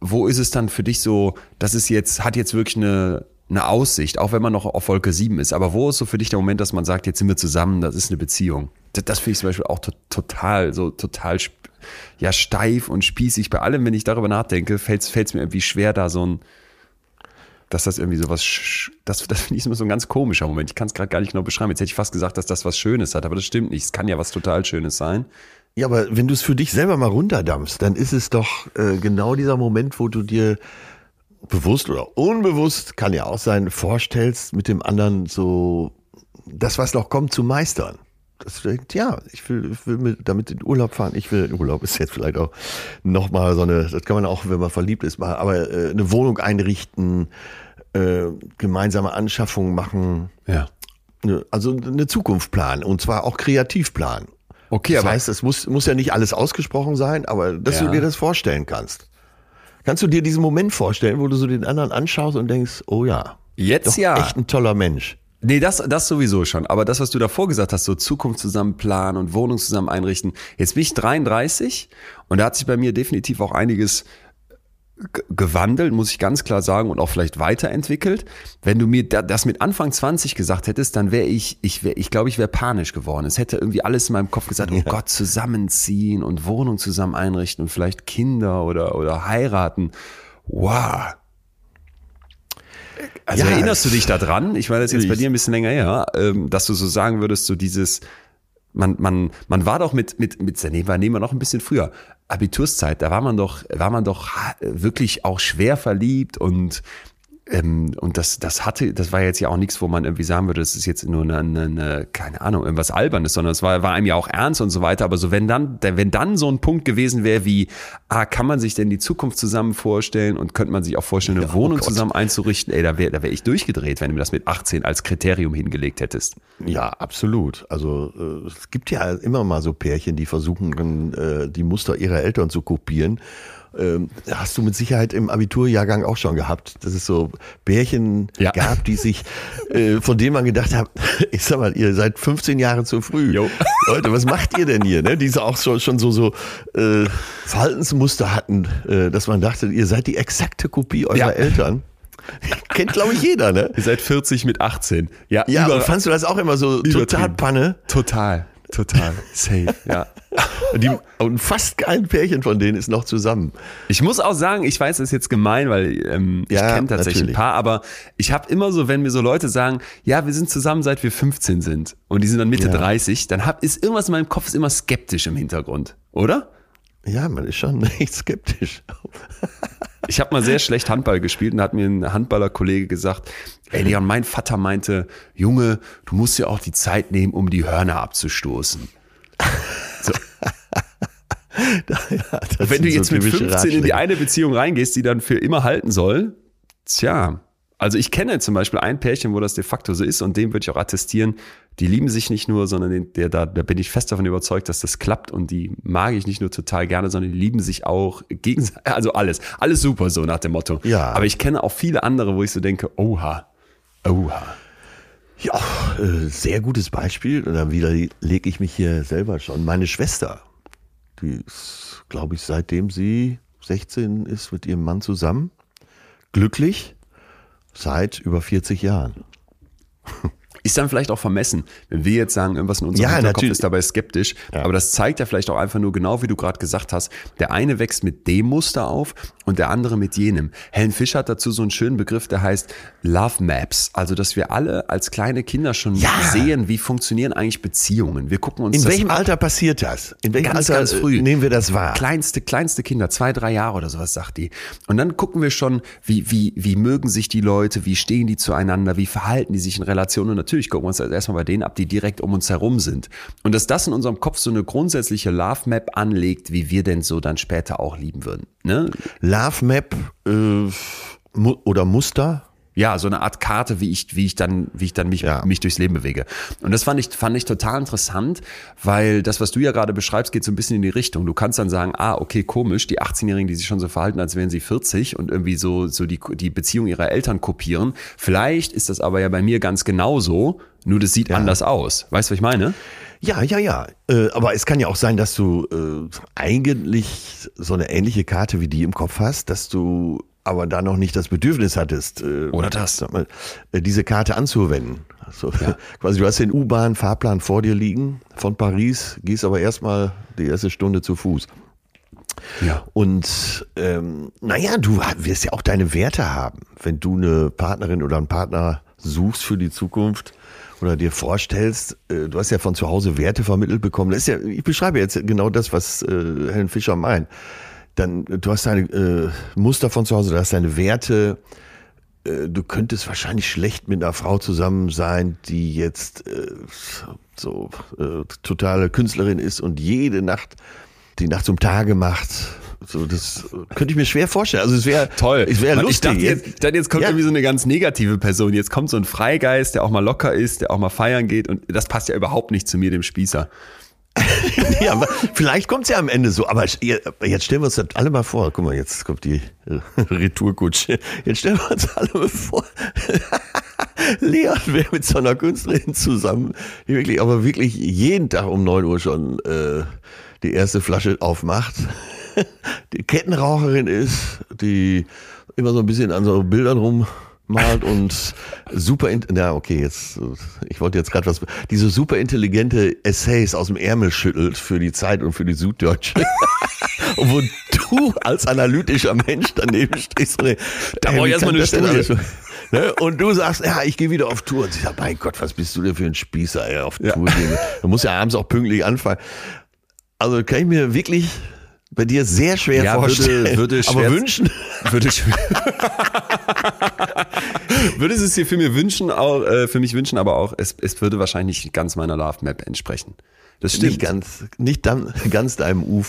wo ist es dann für dich so, das ist jetzt, hat jetzt wirklich eine, eine Aussicht, auch wenn man noch auf Wolke 7 ist. Aber wo ist so für dich der Moment, dass man sagt, jetzt sind wir zusammen, das ist eine Beziehung? Das, das finde ich zum Beispiel auch to total, so total ja, steif und spießig. Bei allem, wenn ich darüber nachdenke, fällt es mir irgendwie schwer, da so ein, dass das irgendwie so was, das, das finde ich immer so ein ganz komischer Moment. Ich kann es gerade gar nicht genau beschreiben. Jetzt hätte ich fast gesagt, dass das was Schönes hat, aber das stimmt nicht. Es kann ja was total Schönes sein. Ja, aber wenn du es für dich selber mal runterdampfst, dann ist es doch äh, genau dieser Moment, wo du dir bewusst oder unbewusst, kann ja auch sein, vorstellst, mit dem anderen so das, was noch kommt, zu meistern. Das denkt, ja, ich will, ich will mit, damit in Urlaub fahren. Ich will, Urlaub ist jetzt vielleicht auch nochmal so eine, das kann man auch, wenn man verliebt ist, mal, aber äh, eine Wohnung einrichten, äh, gemeinsame Anschaffungen machen. Ja. Ne, also eine Zukunft planen und zwar auch kreativ planen. Okay, das aber heißt, es muss, muss ja nicht alles ausgesprochen sein, aber dass ja. du dir das vorstellen kannst. Kannst du dir diesen Moment vorstellen, wo du so den anderen anschaust und denkst, oh ja, jetzt ja, echt ein toller Mensch. Nee, das, das sowieso schon. Aber das, was du davor gesagt hast, so Zukunft zusammen planen und Wohnung zusammen einrichten. Jetzt bin ich 33 und da hat sich bei mir definitiv auch einiges gewandelt, muss ich ganz klar sagen, und auch vielleicht weiterentwickelt. Wenn du mir das mit Anfang 20 gesagt hättest, dann wäre ich, ich wäre, ich glaube, ich wäre panisch geworden. Es hätte irgendwie alles in meinem Kopf gesagt, oh Gott, zusammenziehen und Wohnung zusammen einrichten und vielleicht Kinder oder, oder heiraten. Wow, also ja, erinnerst du dich daran? Ich meine, das ist jetzt bei dir ein bisschen länger her, ähm, dass du so sagen würdest, so dieses, man, man, man war doch mit, mit, mit, nehmen wir, nehmen wir noch ein bisschen früher. Abiturszeit, da war man doch, war man doch wirklich auch schwer verliebt und ähm, und das, das hatte, das war jetzt ja auch nichts, wo man irgendwie sagen würde, das ist jetzt nur eine, eine, eine keine Ahnung, irgendwas Albernes, sondern es war, war einem ja auch ernst und so weiter. Aber so, wenn dann, wenn dann so ein Punkt gewesen wäre wie, ah, kann man sich denn die Zukunft zusammen vorstellen und könnte man sich auch vorstellen, eine ja, oh Wohnung oh zusammen einzurichten? Ey, da wäre da wär ich durchgedreht, wenn du mir das mit 18 als Kriterium hingelegt hättest. Ja, absolut. Also äh, es gibt ja immer mal so Pärchen, die versuchen, äh, die Muster ihrer Eltern zu kopieren ähm, hast du mit Sicherheit im Abiturjahrgang auch schon gehabt, dass es so Bärchen ja. gab, die sich, äh, von denen man gedacht hat, ich sag mal, ihr seid 15 Jahre zu früh. Jo. Leute, was macht ihr denn hier? Ne? Die auch schon, schon so, so äh, Verhaltensmuster hatten, äh, dass man dachte, ihr seid die exakte Kopie eurer ja. Eltern. Kennt, glaube ich, jeder, ne? Ihr seid 40 mit 18. Ja, ja über, fandst du das auch immer so total Panne? Total. Total. Safe, ja. Die, und fast kein Pärchen von denen ist noch zusammen. Ich muss auch sagen, ich weiß, das ist jetzt gemein, weil ähm, ich ja, kenne tatsächlich natürlich. ein paar, aber ich habe immer so, wenn mir so Leute sagen, ja, wir sind zusammen, seit wir 15 sind und die sind dann Mitte ja. 30, dann hab, ist irgendwas in meinem Kopf immer skeptisch im Hintergrund, oder? Ja, man ist schon echt skeptisch. Ich habe mal sehr schlecht Handball gespielt und da hat mir ein Handballerkollege gesagt, ey Leon, mein Vater meinte, Junge, du musst ja auch die Zeit nehmen, um die Hörner abzustoßen. So. ja, Wenn du jetzt so mit 15 in die eine Beziehung reingehst, die dann für immer halten soll, tja, also ich kenne zum Beispiel ein Pärchen, wo das de facto so ist und dem würde ich auch attestieren, die lieben sich nicht nur, sondern den, der, da, da bin ich fest davon überzeugt, dass das klappt und die mag ich nicht nur total gerne, sondern die lieben sich auch gegenseitig, also alles, alles super so nach dem Motto. Ja. Aber ich kenne auch viele andere, wo ich so denke, oha, oha. Ja, äh, sehr gutes Beispiel. Und dann widerlege ich mich hier selber schon. Meine Schwester, die ist, glaube ich, seitdem sie 16 ist mit ihrem Mann zusammen, glücklich Seit über 40 Jahren. Ist dann vielleicht auch vermessen, wenn wir jetzt sagen, irgendwas in unserem ja, Hinterkopf natürlich. ist dabei skeptisch. Ja. Aber das zeigt ja vielleicht auch einfach nur genau, wie du gerade gesagt hast. Der eine wächst mit dem Muster auf und der andere mit jenem. Helen Fischer hat dazu so einen schönen Begriff, der heißt Love Maps. Also, dass wir alle als kleine Kinder schon Ja. sehen, wie funktionieren eigentlich Beziehungen. Wir gucken uns In welchem ab. Alter passiert das? In welchem Ganz, Alter ganz früh. äh, nehmen wir das wahr? Kleinste, kleinste Kinder, zwei, drei Jahre oder sowas, sagt die. Und dann gucken wir schon, wie, wie, wie mögen sich die Leute, wie stehen die zueinander, wie verhalten die sich in Relationen. Und natürlich gucken wir uns erstmal bei denen ab, die direkt um uns herum sind. Und dass das in unserem Kopf so eine grundsätzliche Love Map anlegt, wie wir denn so dann später auch lieben würden. Ne? Love Map äh, oder Muster? Ja, so eine Art Karte, wie ich, wie ich dann, wie ich dann mich, Ja. mich durchs Leben bewege. Und das fand ich, fand ich total interessant, weil das, was du ja gerade beschreibst, geht so ein bisschen in die Richtung. Du kannst dann sagen, ah, okay, komisch, die 18-Jährigen, die sich schon so verhalten, als wären sie 40 und irgendwie so, so die, die Beziehung ihrer Eltern kopieren. Vielleicht ist das aber ja bei mir ganz genauso, nur das sieht anders aus. Weißt du, was ich meine? Ja, ja, ja. Äh, aber es kann ja auch sein, dass du äh, eigentlich so eine ähnliche Karte wie die im Kopf hast, dass du aber da noch nicht das Bedürfnis hattest, äh, Oder das. mal, äh, diese Karte anzuwenden. Also, quasi, du hast den U-Bahn-Fahrplan vor dir liegen von Paris, gehst aber erstmal die erste Stunde zu Fuß. Ja. Und ähm, naja, du wirst ja auch deine Werte haben, wenn du eine Partnerin oder einen Partner suchst für die Zukunft oder dir vorstellst, äh, du hast ja von zu Hause Werte vermittelt bekommen. Das ist ja, ich beschreibe jetzt genau das, was äh, Helen Fischer meint. Dann, du hast deine äh, Muster von zu Hause, du hast deine Werte. Äh, du könntest wahrscheinlich schlecht mit einer Frau zusammen sein, die jetzt äh, so äh, totale Künstlerin ist und jede Nacht die Nacht zum Tage macht. So, das könnte ich mir schwer vorstellen. Also es wäre Toll. Es wäre lustig. Ich dachte, jetzt, dann jetzt kommt Ja. irgendwie so eine ganz negative Person. Jetzt kommt so ein Freigeist, der auch mal locker ist, der auch mal feiern geht. Und das passt ja überhaupt nicht zu mir, dem Spießer. ja, aber vielleicht kommt es ja am Ende so. Aber jetzt stellen wir uns das alle mal vor. Guck mal, jetzt kommt die Retourkutsche. Jetzt stellen wir uns alle mal vor. Leon wäre mit so einer Künstlerin zusammen, die wirklich, aber wirklich jeden Tag um 9 Uhr schon äh, die erste Flasche aufmacht. Die Kettenraucherin ist, die immer so ein bisschen an so Bildern rummalt und super, na okay, jetzt, ich wollte jetzt gerade was, diese super intelligente Essays aus dem Ärmel schüttelt für die Zeit und für die Süddeutsche. Und wo du als analytischer Mensch daneben stehst. Und, Da ey, brauch ich wie erst mal kann eine Studie. Ne? Und du sagst, ja, ich gehe wieder auf Tour. Und sie sagt, mein Gott, was bist du denn für ein Spießer, ey, auf Tour gehen. Du musst ja abends auch pünktlich anfangen. Also kann ich mir wirklich bei dir sehr schwer Ja, würde- vorstellen. würde aber schwer- wünschen. Würde ich. würde es dir für mir wünschen, auch, äh, für mich wünschen, aber auch, es, es würde wahrscheinlich nicht ganz meiner Love Map entsprechen. Das stimmt. Nicht ganz, nicht dann, ganz deinem U-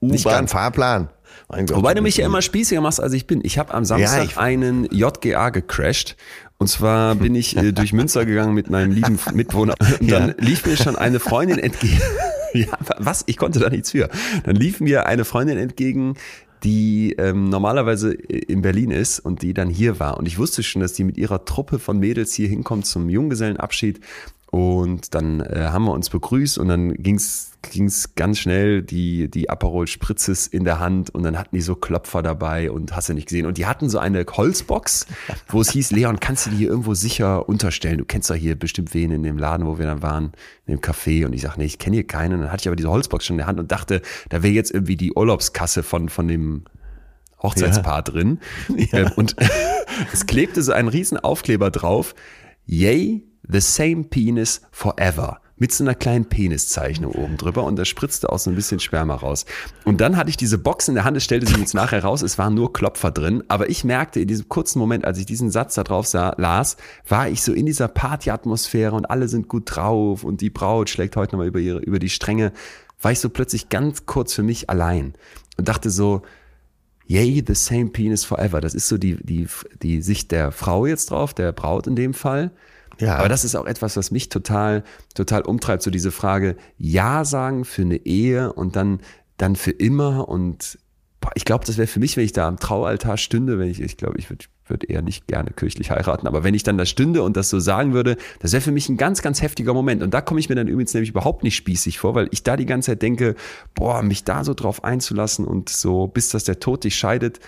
Nicht ganz. U-Bahn-Fahrplan. Wobei du mich ja immer spießiger machst, als ich bin. Ich habe am Samstag ich- einen JGA gecrashed. Und zwar bin ich äh, durch Münster gegangen mit meinem lieben Mitwohner. Und dann Ja. lief mir schon eine Freundin entgegen. ja, was? Ich konnte da nichts für. Dann lief mir eine Freundin entgegen, die ähm, normalerweise in Berlin ist und die dann hier war. Und ich wusste schon, dass die mit ihrer Truppe von Mädels hier hinkommt zum Junggesellenabschied. Und dann äh, haben wir uns begrüßt und dann ging's ging's ganz schnell, die, die Aperol Spritzes in der Hand und dann hatten die so Klopfer dabei und hast du nicht gesehen. Und die hatten so eine Holzbox, wo es hieß, Leon, kannst du die hier irgendwo sicher unterstellen? Du kennst doch hier bestimmt wen in dem Laden, wo wir dann waren, in dem Café. Und ich sag, nee, ich kenne hier keinen. Und dann hatte ich aber diese Holzbox schon in der Hand und dachte, da wäre jetzt irgendwie die Urlaubskasse von, von dem Hochzeitspaar drin. Ähm, Und es klebte so ein riesen Aufkleber drauf. Yay, the same penis forever. mit so einer kleinen Peniszeichnung oben drüber und da spritzte auch so ein bisschen Sperma raus. Und dann hatte ich diese Box in der Hand, es stellte sich jetzt nachher raus, es waren nur Klopfer drin, aber ich merkte in diesem kurzen Moment, als ich diesen Satz da drauf sah, las, war ich so in dieser Partyatmosphäre und alle sind gut drauf und die Braut schlägt heute nochmal über ihre, über die Stränge, war ich so plötzlich ganz kurz für mich allein und dachte so, yay, the same penis forever. Das ist so die, die, die Sicht der Frau jetzt drauf, der Braut in dem Fall. Ja. Aber das ist auch etwas, was mich total, total umtreibt, so diese Frage, Ja sagen für eine Ehe und dann, dann für immer und boah, ich glaube, das wäre für mich, wenn ich da am Traualtar stünde, wenn ich, ich glaube, ich würde würde eher nicht gerne kirchlich heiraten, aber wenn ich dann da stünde und das so sagen würde, das wäre für mich ein ganz, ganz heftiger Moment. Und da komme ich mir dann übrigens nämlich überhaupt nicht spießig vor, weil ich da die ganze Zeit denke, boah, mich da so drauf einzulassen und so, bis dass der Tod dich scheidet,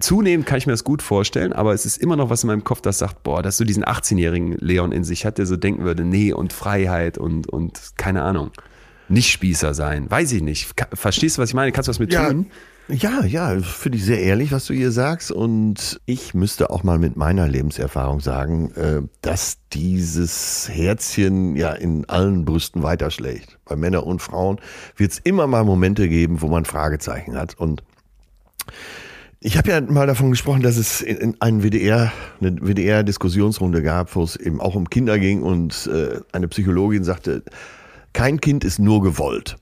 Zunehmend kann ich mir das gut vorstellen, aber es ist immer noch was in meinem Kopf, das sagt, boah, dass so diesen 18-jährigen Leon in sich hat, der so denken würde, nee, und Freiheit und, und keine Ahnung, nicht Spießer sein. Weiß ich nicht. Verstehst du, was ich meine? Kannst du was mit ja. tun? Ja, ja, finde ich sehr ehrlich, was du hier sagst. Und ich müsste auch mal mit meiner Lebenserfahrung sagen, äh, dass dieses Herzchen ja in allen Brüsten weiterschlägt. Bei Männern und Frauen wird es immer mal Momente geben, wo man Fragezeichen hat. Und ich habe ja mal davon gesprochen, dass es in einen WDR, eine WDR-Diskussionsrunde gab, wo es eben auch um Kinder ging und äh, eine Psychologin sagte, kein Kind ist nur gewollt.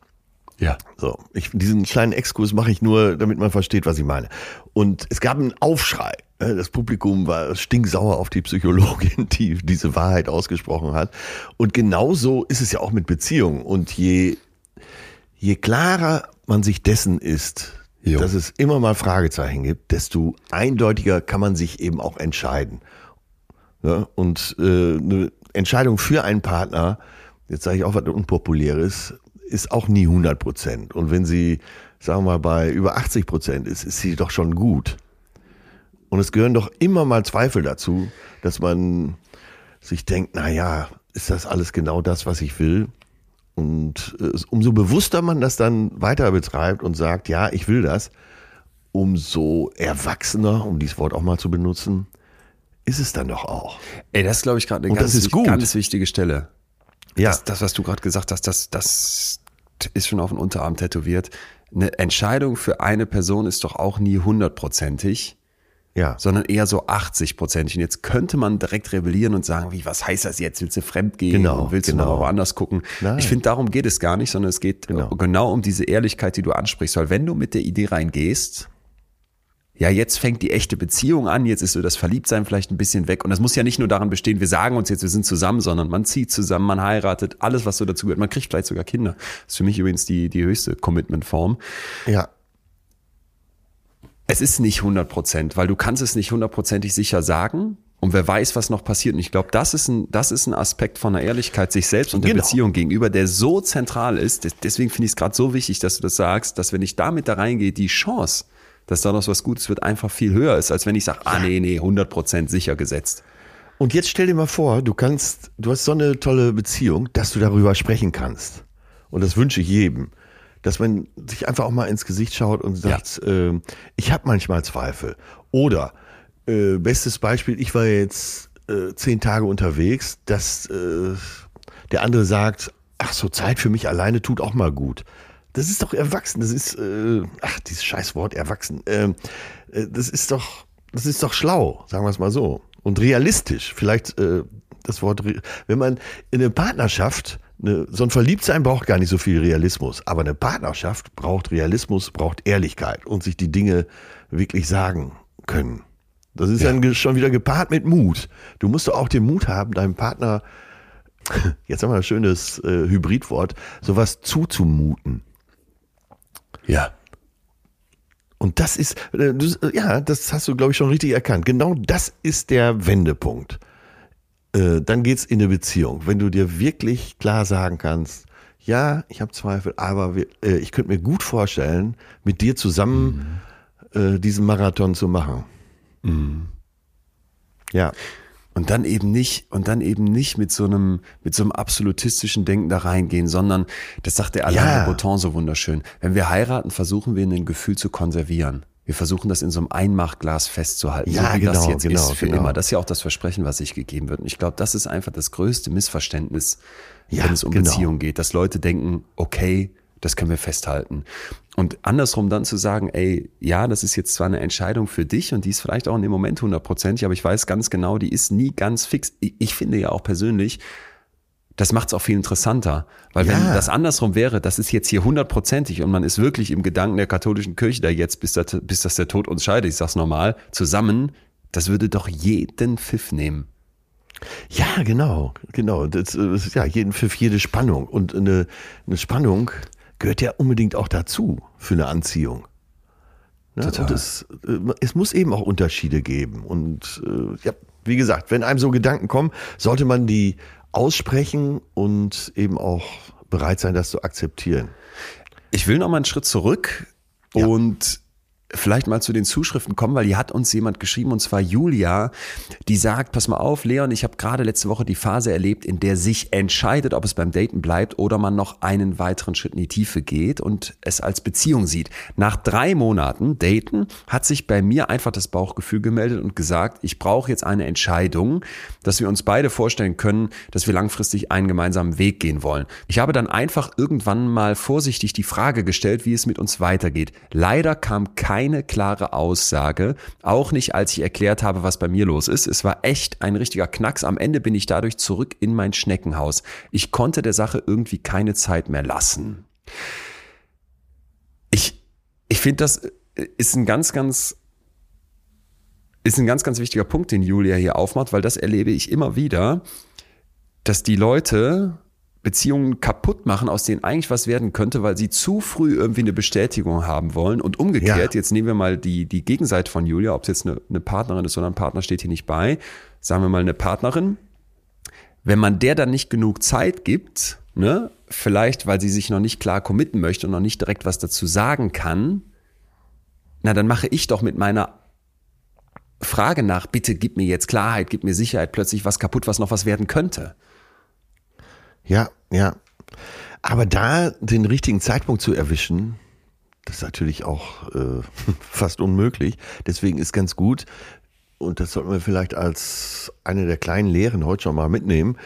Ja. So, ich, diesen kleinen Exkurs mache ich nur, damit man versteht, was ich meine. Und es gab einen Aufschrei. Äh, das Publikum war stinksauer auf die Psychologin, die diese Wahrheit ausgesprochen hat. Und genauso ist es ja auch mit Beziehungen. Und je, je klarer man sich dessen ist, jo. dass es immer mal Fragezeichen gibt, desto eindeutiger kann man sich eben auch entscheiden. Ja, und äh, eine Entscheidung für einen Partner, jetzt sage ich auch was Unpopuläres, ist auch nie 100 Prozent. Und wenn sie, sagen wir mal, bei über 80 Prozent ist, ist sie doch schon gut. Und es gehören doch immer mal Zweifel dazu, dass man sich denkt, na ja, ist das alles genau das, was ich will? Und äh, umso bewusster man das dann weiter betreibt und sagt, ja, ich will das, umso erwachsener, um dieses Wort auch mal zu benutzen, ist es dann doch auch. Ey, das ist, glaube ich, gerade eine ganz, ganz, wichtige Stelle. Ja. Das, das was du gerade gesagt hast, das, das ist schon auf den Unterarm tätowiert. Eine Entscheidung für eine Person ist doch auch nie hundertprozentig ja. sondern eher so 80 Prozent. Und jetzt könnte man direkt rebellieren und sagen, wie, was heißt das jetzt? Willst du fremd gehen? Genau, willst genau. du noch woanders gucken? Nein. Ich finde, darum geht es gar nicht, sondern es geht genau. genau um diese Ehrlichkeit, die du ansprichst. Weil wenn du mit der Idee reingehst, ja, jetzt fängt die echte Beziehung an, jetzt ist so das Verliebtsein vielleicht ein bisschen weg. Und das muss ja nicht nur daran bestehen, wir sagen uns jetzt, wir sind zusammen, sondern man zieht zusammen, man heiratet, alles, was so dazu gehört. Man kriegt vielleicht sogar Kinder. Das ist für mich übrigens die, die höchste Commitment-Form. Ja. Es ist nicht 100 Prozent, weil du kannst es nicht hundertprozentig sicher sagen. Und wer weiß, was noch passiert. Und ich glaube, das ist ein, das ist ein Aspekt von der Ehrlichkeit sich selbst und der genau. Beziehung gegenüber, der so zentral ist. Deswegen finde ich es gerade so wichtig, dass du das sagst, dass wenn ich damit da reingehe, die Chance, dass da noch was Gutes wird, einfach viel höher ist, als wenn ich sage, ah nee, nee, 100 Prozent sicher gesetzt. Und jetzt stell dir mal vor, du kannst, du hast so eine tolle Beziehung, dass du darüber sprechen kannst. Und das wünsche ich jedem dass man sich einfach auch mal ins Gesicht schaut und sagt, ja. äh, ich habe manchmal Zweifel. Oder äh, bestes Beispiel, ich war jetzt äh, zehn Tage unterwegs, dass äh, der andere sagt, ach so Zeit für mich alleine tut auch mal gut. Das ist doch erwachsen. Das ist, äh, ach dieses Scheißwort erwachsen. Ähm, äh, das ist doch, das ist doch schlau, sagen wir es mal so und realistisch. Vielleicht das Wort, wenn man in eine Partnerschaft eine, so ein Verliebtsein braucht gar nicht so viel Realismus, aber eine Partnerschaft braucht Realismus, braucht Ehrlichkeit und sich die Dinge wirklich sagen können. Das ist ja. dann schon wieder gepaart mit Mut. Du musst doch auch den Mut haben, deinem Partner, jetzt haben wir ein schönes äh, Hybridwort, sowas zuzumuten. Ja. Und das ist, äh, ja, das hast du, glaube ich, schon richtig erkannt. Genau das ist der Wendepunkt. Äh, dann geht's in eine Beziehung. Wenn du dir wirklich klar sagen kannst, ja, ich habe Zweifel, aber wir, äh, ich könnte mir gut vorstellen, mit dir zusammen mhm. äh, diesen Marathon zu machen. Mhm. Ja. Und dann eben nicht, und dann eben nicht mit so einem, mit so einem absolutistischen Denken da reingehen, sondern, das sagt der Alain ja. Breton so wunderschön, wenn wir heiraten, versuchen wir ein Gefühl zu konservieren. Wir versuchen das in so einem Einmachglas festzuhalten, Ja, so wie das genau, jetzt genau, ist für genau. immer. Das ist ja auch das Versprechen, was sich gegeben wird. Und ich glaube, das ist einfach das größte Missverständnis, Ja, wenn es um genau. Beziehungen geht, dass Leute denken, okay, das können wir festhalten. Und andersrum dann zu sagen, ey, ja, das ist jetzt zwar eine Entscheidung für dich und die ist vielleicht auch in dem Moment hundertprozentig, aber ich weiß ganz genau, die ist nie ganz fix. Ich finde ja auch persönlich, das macht es auch viel interessanter. Weil wenn Ja. das andersrum wäre, das ist jetzt hier hundertprozentig und man ist wirklich im Gedanken der katholischen Kirche da jetzt, bis, das, bis das der Tod uns scheidet, ich sag's normal, zusammen, das würde doch jeden Pfiff nehmen. Ja, genau, genau. Das ist ja jeden für jede Spannung. Und eine, eine Spannung gehört ja unbedingt auch dazu für eine Anziehung. Ne? Total. Und es, äh, es muss eben auch Unterschiede geben. Und äh, ja, wie gesagt, wenn einem so Gedanken kommen, sollte man die aussprechen und eben auch bereit sein, das zu akzeptieren. Ich will noch mal einen Schritt zurück Ja. und vielleicht mal zu den Zuschriften kommen, weil hier hat uns jemand geschrieben und zwar Julia, die sagt, pass mal auf, Leon, ich habe gerade letzte Woche die Phase erlebt, in der sich entscheidet, ob es beim Daten bleibt oder man noch einen weiteren Schritt in die Tiefe geht und es als Beziehung sieht. Nach drei Monaten Daten hat sich bei mir einfach das Bauchgefühl gemeldet und gesagt, ich brauche jetzt eine Entscheidung, dass wir uns beide vorstellen können, dass wir langfristig einen gemeinsamen Weg gehen wollen. Ich habe dann einfach irgendwann mal vorsichtig die Frage gestellt, wie es mit uns weitergeht. Leider kam keine klare Aussage, auch nicht als ich erklärt habe, was bei mir los ist. Es war echt ein richtiger Knacks. Am Ende bin ich dadurch zurück in mein Schneckenhaus. Ich konnte der Sache irgendwie keine Zeit mehr lassen. Ich, ich finde, das ist ein ganz, ganz ist ein ganz, ganz wichtiger Punkt, den Julia hier aufmacht, weil das erlebe ich immer wieder, dass die Leute Beziehungen kaputt machen, aus denen eigentlich was werden könnte, weil sie zu früh irgendwie eine Bestätigung haben wollen. Und umgekehrt, Ja. jetzt nehmen wir mal die, die Gegenseite von Julia, ob es jetzt eine, eine Partnerin ist oder ein Partner steht hier nicht bei, sagen wir mal eine Partnerin, wenn man der dann nicht genug Zeit gibt, ne, vielleicht weil sie sich noch nicht klar committen möchte und noch nicht direkt was dazu sagen kann, na dann mache ich doch mit meiner Frage nach, bitte gib mir jetzt Klarheit, gib mir Sicherheit, plötzlich was kaputt, was noch was werden könnte. Ja, ja. Aber da den richtigen Zeitpunkt zu erwischen, das ist natürlich auch äh, fast unmöglich. Deswegen ist ganz gut, und das sollten wir vielleicht als eine der kleinen Lehren heute schon mal mitnehmen,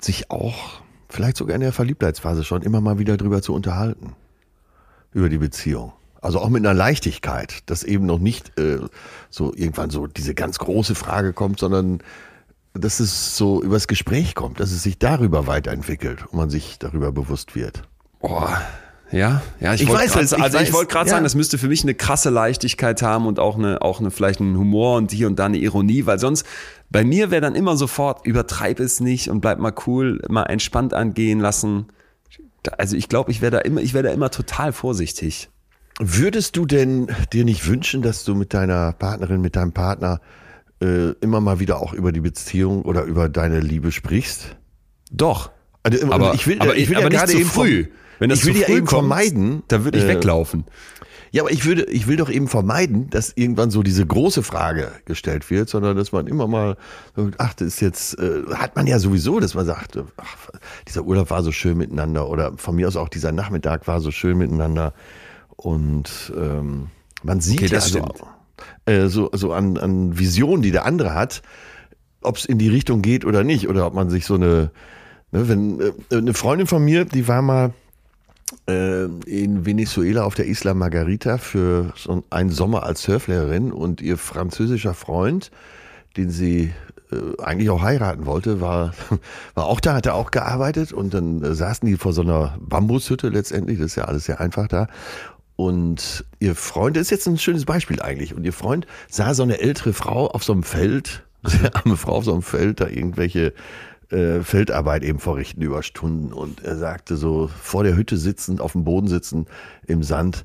sich auch vielleicht sogar in der Verliebtheitsphase schon immer mal wieder drüber zu unterhalten. Über die Beziehung. Also auch mit einer Leichtigkeit, dass eben noch nicht äh, so irgendwann so diese ganz große Frage kommt, sondern dass es so übers Gespräch kommt, dass es sich darüber weiterentwickelt und man sich darüber bewusst wird. Boah. Ja, ja, ich, Ich wollte weiß grad, es, ich also ich wollte gerade ja. sagen, das müsste für mich eine krasse Leichtigkeit haben und auch eine, auch eine vielleicht einen Humor und hier und da eine Ironie, weil sonst bei mir wäre dann immer sofort übertreib es nicht und bleib mal cool, mal entspannt angehen lassen. Also ich glaube, ich wäre da immer, ich wäre da immer total vorsichtig. Würdest du denn dir nicht wünschen, dass du mit deiner Partnerin, mit deinem Partner äh, immer mal wieder auch über die Beziehung oder über deine Liebe sprichst? Doch. Also, Aber, ich will, aber, ich will aber ja nicht gerade zu eben früh. vom- Wenn das ich will zu ja früh eben kommt, vermeiden, dann würde ich äh, weglaufen. Ja, aber ich würde, ich will doch eben vermeiden, dass irgendwann so diese große Frage gestellt wird, sondern dass man immer mal, ach, das ist jetzt, äh, hat man ja sowieso, dass man sagt, ach, dieser Urlaub war so schön miteinander oder von mir aus auch dieser Nachmittag war so schön miteinander und ähm, man sieht Okay, ja das so, stimmt. Äh, so, so an, an Visionen, die der andere hat, ob es in die Richtung geht oder nicht oder ob man sich so eine, ne, wenn äh, eine Freundin von mir, die war mal äh, in Venezuela auf der Isla Margarita für so einen Sommer als Surflehrerin und ihr französischer Freund, den sie äh, eigentlich auch heiraten wollte, war, war auch da, hat er auch gearbeitet und dann äh, saßen die vor so einer Bambushütte letztendlich, das ist ja alles sehr einfach da. Und ihr Freund, das ist jetzt ein schönes Beispiel eigentlich, und ihr Freund sah so eine ältere Frau auf so einem Feld, sehr arme Frau auf so einem Feld, da irgendwelche äh, Feldarbeit eben verrichten über Stunden. Und er sagte so, vor der Hütte sitzend, auf dem Boden sitzend, im Sand,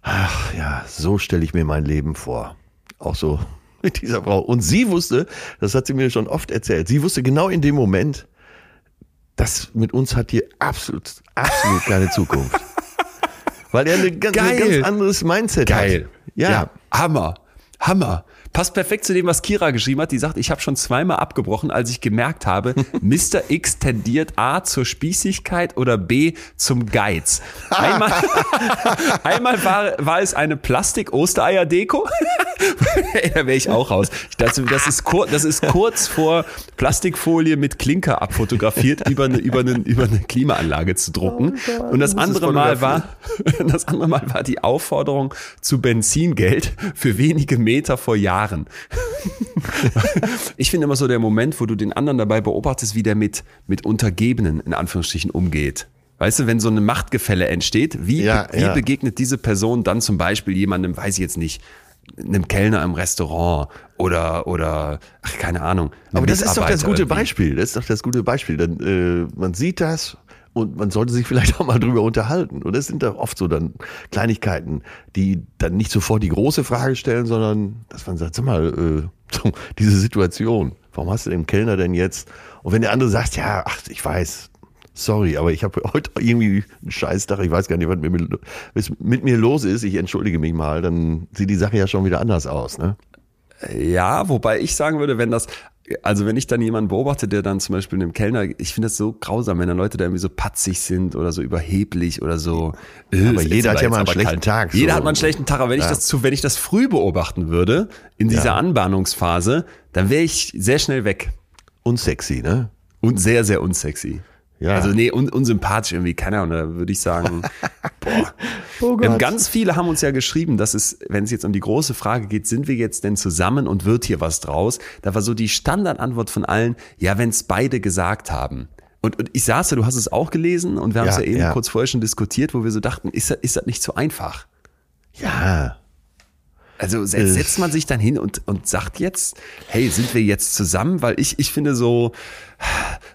ach ja, so stelle ich mir mein Leben vor. Auch so mit dieser Frau. Und sie wusste, das hat sie mir schon oft erzählt, sie wusste genau in dem Moment, das mit uns hat hier absolut, absolut keine Zukunft. Weil er ganz, ein Geil. ganz anderes Mindset Geil. hat. Ja. Hammer. Hammer. Passt perfekt zu dem, was Kira geschrieben hat. Die sagt, ich habe schon zweimal abgebrochen, als ich gemerkt habe, Mr. X tendiert A zur Spießigkeit oder B zum Geiz. Einmal, einmal war, war es eine Plastik-Ostereier-Deko. da wäre ich auch raus. Das, das, ist kur, das ist kurz vor Plastikfolie mit Klinker abfotografiert über eine, über eine, über eine Klimaanlage zu drucken. Oh Und das andere Mal war, das andere Mal war die Aufforderung zu Benzingeld für wenige Meter vor Jahren. Ich finde immer so der Moment, wo du den anderen dabei beobachtest, wie der mit, mit Untergebenen in Anführungsstrichen umgeht. Weißt du, wenn so eine Machtgefälle entsteht, wie, Ja, wie ja. begegnet diese Person dann zum Beispiel jemandem, weiß ich jetzt nicht, einem Kellner im Restaurant oder, oder, ach, keine Ahnung. Aber das ist doch das gute irgendwie. Beispiel. Das ist doch das gute Beispiel. Dann, äh, man sieht das und man sollte sich vielleicht auch mal drüber unterhalten. Und das sind doch oft so dann Kleinigkeiten, die dann nicht sofort die große Frage stellen, sondern dass man sagt, sag mal, äh, diese Situation, warum hast du den Kellner denn jetzt? Und wenn der andere sagt, ja, ach, ich weiß, sorry, aber ich habe heute irgendwie einen Scheißtag, ich weiß gar nicht, was mit mir, was mit mir los ist, ich entschuldige mich mal, dann sieht die Sache ja schon wieder anders aus, ne? Ja, wobei ich sagen würde, wenn das, also wenn ich dann jemanden beobachte, der dann zum Beispiel einem Kellner, ich finde das so grausam, wenn dann Leute da irgendwie so patzig sind oder so überheblich oder so. äh, Aber jeder hat ja mal einen schlechten kalt. Tag, Jeder so. hat mal einen schlechten Tag, aber wenn ich das zu, wenn ich das früh beobachten würde, in dieser Ja. Anbahnungsphase, dann wäre ich sehr schnell weg. Unsexy, ne? Und sehr, sehr unsexy. Ja. Also nee, un, unsympathisch irgendwie, keine Ahnung, da würde ich sagen, boah. Oh Ähm, ganz viele haben uns ja geschrieben, dass es, wenn es jetzt um die große Frage geht, sind wir jetzt denn zusammen und wird hier was draus? Da war so die Standardantwort von allen, ja, wenn es beide gesagt haben. Und, und ich saß ja, du hast es auch gelesen und wir haben es Ja, ja eben ja. kurz vorher schon diskutiert, wo wir so dachten, ist das, ist das nicht so einfach? Ja. Also setzt, Äh. setzt man sich dann hin und, und sagt jetzt, hey, sind wir jetzt zusammen? Weil ich, ich finde so,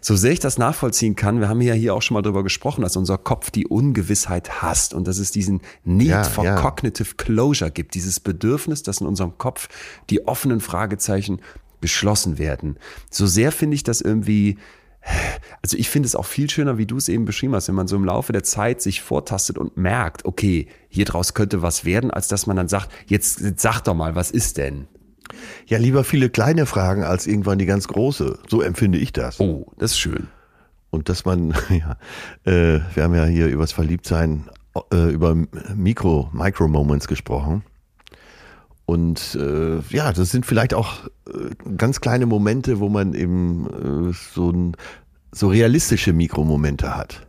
so sehr ich das nachvollziehen kann, wir haben ja hier auch schon mal drüber gesprochen, dass unser Kopf die Ungewissheit hasst und dass es diesen Need Ja, for ja. Cognitive Closure gibt, dieses Bedürfnis, dass in unserem Kopf die offenen Fragezeichen geschlossen werden. So sehr finde ich das irgendwie, also ich finde es auch viel schöner, wie du es eben beschrieben hast, wenn man so im Laufe der Zeit sich vortastet und merkt, okay, hier draus könnte was werden, als dass man dann sagt, jetzt, jetzt sag doch mal, was ist denn? Ja, lieber viele kleine Fragen als irgendwann die ganz große. So empfinde ich das. Oh, das ist schön. Und dass man, ja, äh, wir haben ja hier übers Verliebtsein, äh, über Mikro, Micro-Moments gesprochen. Und äh, ja, das sind vielleicht auch äh, ganz kleine Momente, wo man eben äh, so, ein, so realistische Mikromomente hat.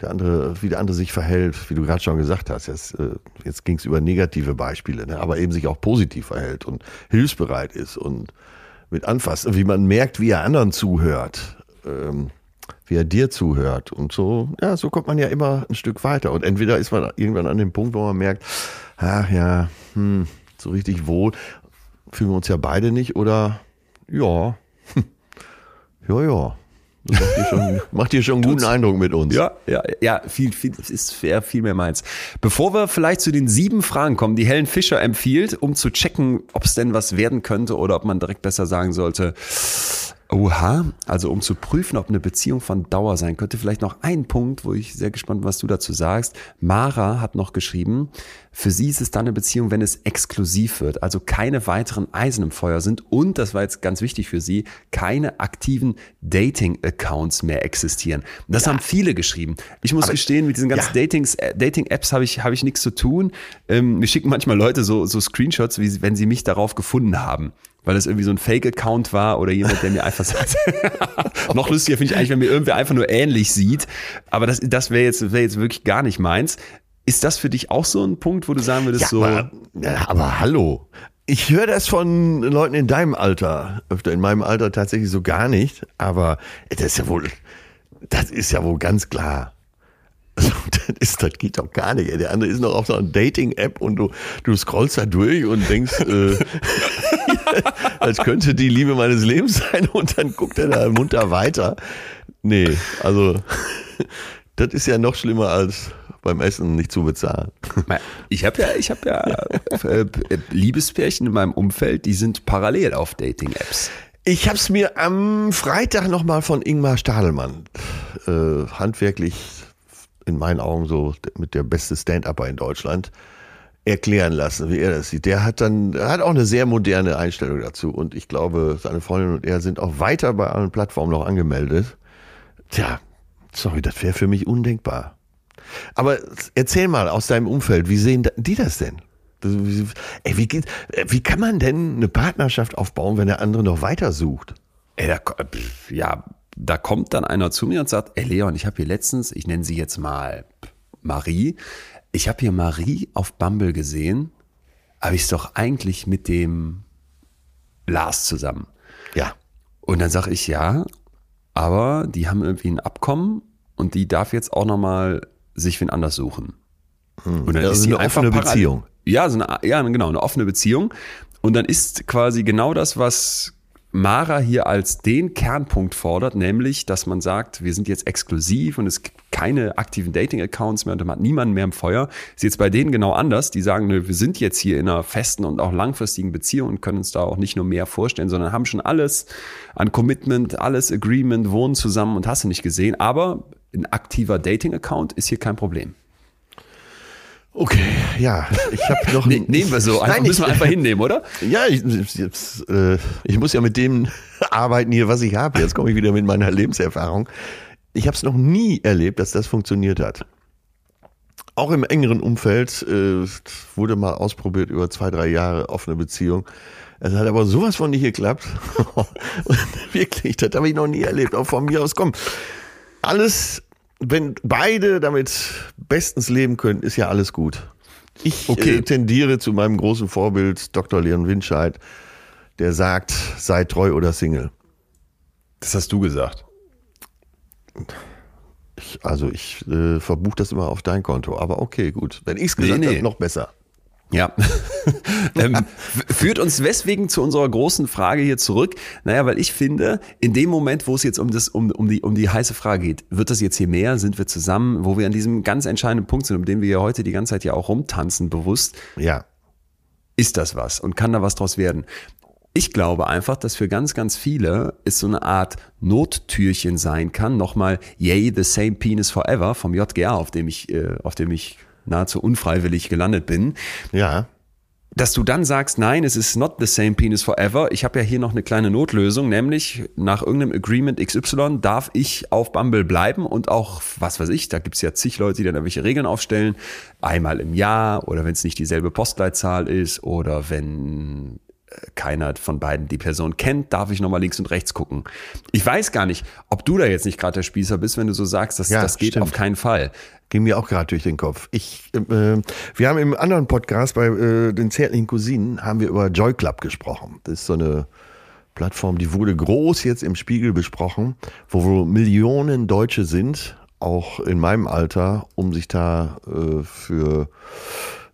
Der andere, wie der andere sich verhält, wie du gerade schon gesagt hast. Jetzt, äh, jetzt ging es über negative Beispiele, ne? aber eben sich auch positiv verhält und hilfsbereit ist und mit anfasst, wie man merkt, wie er anderen zuhört, ähm, wie er dir zuhört und so. Ja, so kommt man ja immer ein Stück weiter. Und entweder ist man irgendwann an dem Punkt, wo man merkt, ach ja, hm, so richtig wohl fühlen wir uns ja beide nicht oder ja, ja, ja. Das macht dir schon, macht dir schon einen guten Eindruck mit uns. Ja, ja, ja, viel, viel, ist viel mehr meins. Bevor wir vielleicht zu den sieben Fragen kommen, die Helen Fischer empfiehlt, um zu checken, ob es denn was werden könnte oder ob man direkt besser sagen sollte, oha, also um zu prüfen, ob eine Beziehung von Dauer sein könnte, vielleicht noch ein Punkt, wo ich sehr gespannt bin, was du dazu sagst. Mara hat noch geschrieben, für sie ist es dann eine Beziehung, wenn es exklusiv wird, also keine weiteren Eisen im Feuer sind und, das war jetzt ganz wichtig für sie, keine aktiven Dating-Accounts mehr existieren. Das haben viele geschrieben. Ich muss gestehen, mit diesen ganzen ja. Äh, Dating-Apps habe ich, habe ich nichts zu tun. Ähm, mir schicken manchmal Leute so, so Screenshots, wie wenn sie mich darauf gefunden haben. Weil es irgendwie so ein Fake-Account war oder jemand, der mir einfach sagt. Noch lustiger finde ich eigentlich, wenn mir irgendwer einfach nur ähnlich sieht. Aber das, das wäre jetzt, wäre jetzt wirklich gar nicht meins. Ist das für dich auch so ein Punkt, wo du sagen würdest, Ja, so. aber, ja, aber hallo. Ich höre das von Leuten in deinem Alter, öfter in meinem Alter tatsächlich so gar nicht, aber das ist ja wohl, das ist ja wohl ganz klar. Also, das, ist, das geht doch gar nicht. Der andere ist noch auf so einer Dating-App und du, du scrollst da durch und denkst, äh, als könnte die Liebe meines Lebens sein und dann guckt er da munter weiter. Nee, also das ist ja noch schlimmer als beim Essen nicht zu bezahlen. Ich habe ja, ich habe ja äh, Liebespärchen in meinem Umfeld, die sind parallel auf Dating-Apps. Ich habe es mir am Freitag nochmal von Ingmar Stadelmann, äh, handwerklich in meinen Augen so mit der beste Stand-Upper in Deutschland. erklären lassen, wie er das sieht. Der hat dann, hat auch eine sehr moderne Einstellung dazu. Und ich glaube, seine Freundin und er sind auch weiter bei allen Plattformen noch angemeldet. Tja, sorry, das wäre für mich undenkbar. Aber erzähl mal aus deinem Umfeld, wie sehen die das denn? Ey, wie, geht, wie kann man denn eine Partnerschaft aufbauen, wenn der andere noch weiter sucht? Ey, da, ja, da kommt dann einer zu mir und sagt, ey Leon, ich habe hier letztens, ich nenne sie jetzt mal Marie, ich habe hier Marie auf Bumble gesehen, aber ich doch eigentlich mit dem Lars zusammen. Ja. Und dann sage ich ja, aber die haben irgendwie ein Abkommen und die darf jetzt auch nochmal sich wen anders suchen. Hm. Und dann ja, ist sie eine offene Beziehung. Ja, so eine, ja, genau, eine offene Beziehung. Und dann ist quasi genau das, was Mara hier als den Kernpunkt fordert, nämlich, dass man sagt, wir sind jetzt exklusiv und es gibt keine aktiven Dating-Accounts mehr und man hat niemanden mehr im Feuer. Ist jetzt bei denen genau anders. Die sagen, nö, wir sind jetzt hier in einer festen und auch langfristigen Beziehung und können uns da auch nicht nur mehr vorstellen, sondern haben schon alles an Commitment, alles Agreement, wohnen zusammen und hast du nicht gesehen. Aber ein aktiver Dating-Account ist hier kein Problem. Okay, ja, ich habe noch. ne, nehmen wir so, einfach, Nein, müssen wir einfach hinnehmen, oder? Ja, ich, jetzt, äh, ich muss ja mit dem arbeiten hier, was ich habe. Jetzt komme ich wieder mit meiner Lebenserfahrung. Ich habe es noch nie erlebt, dass das funktioniert hat. Auch im engeren Umfeld äh, wurde mal ausprobiert über zwei, drei Jahre offene Beziehung. Es hat aber sowas von nicht geklappt. Wirklich, das habe ich noch nie erlebt. Auch von mir aus, komm. Alles wenn beide damit bestens leben können, ist ja alles gut. Ich okay. äh, tendiere zu meinem großen Vorbild Dr. Leon Winscheid, der sagt, sei treu oder Single. Das hast du gesagt. Ich, also ich äh, verbuche das immer auf dein Konto, aber okay, gut. Wenn ich es gesagt nee, nee. habe, noch besser. Ja. ähm, führt uns deswegen zu unserer großen Frage hier zurück. Naja, weil ich finde, in dem Moment, wo es jetzt um, das, um, um, die, um die heiße Frage geht, wird das jetzt hier mehr? Sind wir zusammen? Wo wir an diesem ganz entscheidenden Punkt sind, um den wir ja heute die ganze Zeit ja auch rumtanzen, bewusst. Ja. Ist das was? Und kann da was draus werden? Ich glaube einfach, dass für ganz, ganz viele es so eine Art Nottürchen sein kann. Nochmal, yay, the same penis forever vom JGR, auf dem ich, äh, auf dem ich nahezu unfreiwillig gelandet bin. Ja. Dass du dann sagst, nein, es ist not the same penis forever. Ich habe ja hier noch eine kleine Notlösung, nämlich nach irgendeinem Agreement XY darf ich auf Bumble bleiben und auch, was weiß ich, da gibt's ja zig Leute, die dann irgendwelche Regeln aufstellen. Einmal im Jahr oder wenn es nicht dieselbe Postleitzahl ist oder wenn keiner von beiden die Person kennt, darf ich nochmal links und rechts gucken. Ich weiß gar nicht, ob du da jetzt nicht gerade der Spießer bist, wenn du so sagst, dass ja, das geht stimmt. auf keinen Fall. Ging mir auch gerade durch den Kopf. Ich, äh, wir haben im anderen Podcast bei äh, den zärtlichen Cousinen haben wir über Joy Club gesprochen. Das ist so eine Plattform, die wurde groß jetzt im Spiegel besprochen, wo wohl Millionen Deutsche sind, auch in meinem Alter, um sich da äh, für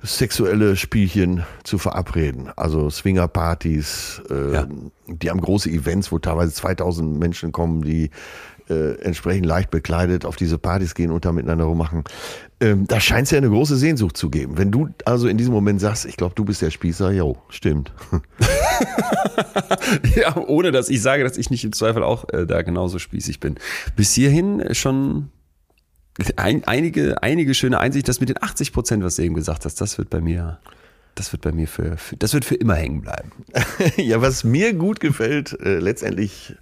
sexuelle Spielchen zu verabreden. Also Swingerpartys, äh, ja. die haben große Events, wo teilweise 2000 Menschen kommen, die äh, entsprechend leicht bekleidet auf diese Partys gehen und da miteinander rummachen. Ähm, da scheint es ja eine große Sehnsucht zu geben. Wenn du also in diesem Moment sagst, ich glaube, du bist der Spießer, jo, stimmt. ja, ohne dass ich sage, dass ich nicht im Zweifel auch äh, da genauso spießig bin. Bis hierhin schon ein, einige, einige schöne Einsicht, das mit den 80 Prozent, was du eben gesagt hast, das wird bei mir, das wird bei mir für, für das wird für immer hängen bleiben. ja, was mir gut gefällt, äh, letztendlich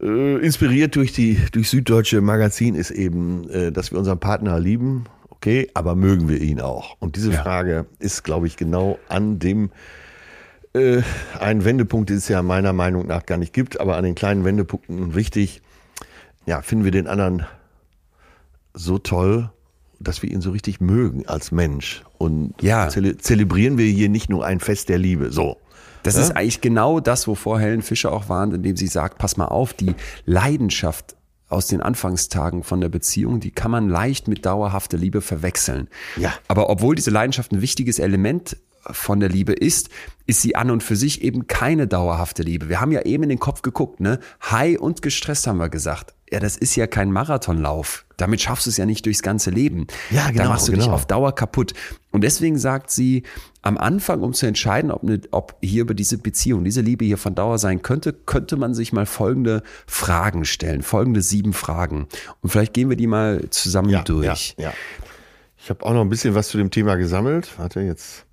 äh, inspiriert durch die, durch Süddeutsche Magazin ist eben, äh, dass wir unseren Partner lieben, okay, aber mögen wir ihn auch? Und diese ja. Frage ist, glaube ich, genau an dem, äh, ein Wendepunkt, den es ja meiner Meinung nach gar nicht gibt, aber an den kleinen Wendepunkten wichtig. Ja, finden wir den anderen so toll, dass wir ihn so richtig mögen als Mensch. Und ja. zele zelebrieren wir hier nicht nur ein Fest der Liebe. So. Das ja? ist eigentlich genau das, wovor Helen Fischer auch warnt, indem sie sagt, pass mal auf, die Leidenschaft aus den Anfangstagen von der Beziehung, die kann man leicht mit dauerhafter Liebe verwechseln. Ja. Aber obwohl diese Leidenschaft ein wichtiges Element von der Liebe ist, ist sie an und für sich eben keine dauerhafte Liebe. Wir haben ja eben in den Kopf geguckt, ne? High und gestresst haben wir gesagt ja, das ist ja kein Marathonlauf. Damit schaffst du es ja nicht durchs ganze Leben. Ja, genau. Da machst du genau. dich auf Dauer kaputt. Und deswegen sagt sie, am Anfang, um zu entscheiden, ob, ne, ob hier über diese Beziehung, diese Liebe hier von Dauer sein könnte, könnte man sich mal folgende Fragen stellen, folgende sieben Fragen. Und vielleicht gehen wir die mal zusammen ja, durch. Ja, ja. Ich habe auch noch ein bisschen was zu dem Thema gesammelt. Warte, jetzt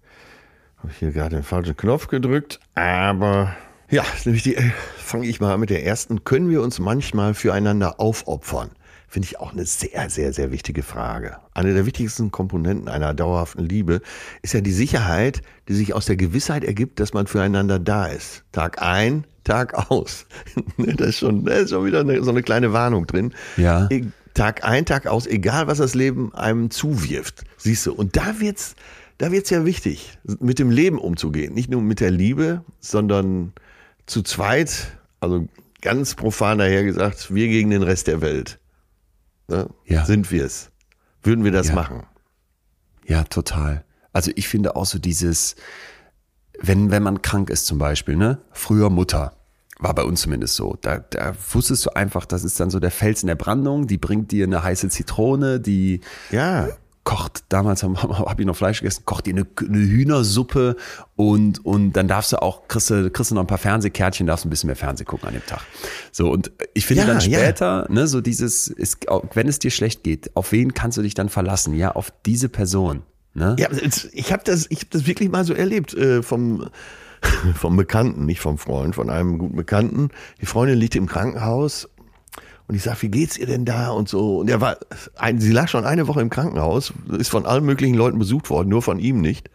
habe ich hier gerade den falschen Knopf gedrückt. Aber ja, nämlich die, äh, fange ich mal an mit der ersten. Können wir uns manchmal füreinander aufopfern? Finde ich auch eine sehr, sehr, sehr wichtige Frage. Eine der wichtigsten Komponenten einer dauerhaften Liebe ist ja die Sicherheit, die sich aus der Gewissheit ergibt, dass man füreinander da ist. Tag ein, Tag aus. da, ist schon, da ist schon wieder eine, so eine kleine Warnung drin. Ja. E- Tag ein, Tag aus, egal was das Leben einem zuwirft. Siehst du, und da wird's, da wird's ja wichtig, mit dem Leben umzugehen. Nicht nur mit der Liebe, sondern zu zweit, also ganz profan daher gesagt, wir gegen den Rest der Welt. Ne? Ja. Sind wir es? Würden wir das Ja. machen? Ja, total. Also ich finde auch so dieses, wenn, wenn man krank ist zum Beispiel, ne? Früher Mutter. War bei uns zumindest so. Da, da wusstest du einfach, das ist dann so der Fels in der Brandung, die bringt dir eine heiße Zitrone, die Ja. Kocht, damals habe hab ich noch Fleisch gegessen, kocht dir eine, eine Hühnersuppe und, und dann darfst du auch, kriegst du, kriegst du noch ein paar Fernsehkärtchen, darfst ein bisschen mehr Fernsehen gucken an dem Tag. So, und ich finde Ja, dann ja. später, ne, so dieses, ist, wenn es dir schlecht geht, auf wen kannst du dich dann verlassen? Ja, auf diese Person. Ne? Ja, ich habe das, ich hab das wirklich mal so erlebt äh, vom, vom Bekannten, nicht vom Freund, von einem guten Bekannten. Die Freundin liegt im Krankenhaus und ich sag, wie geht's ihr denn da und so. Und er war, ein, sie lag schon eine Woche im Krankenhaus, ist von allen möglichen Leuten besucht worden, nur von ihm nicht.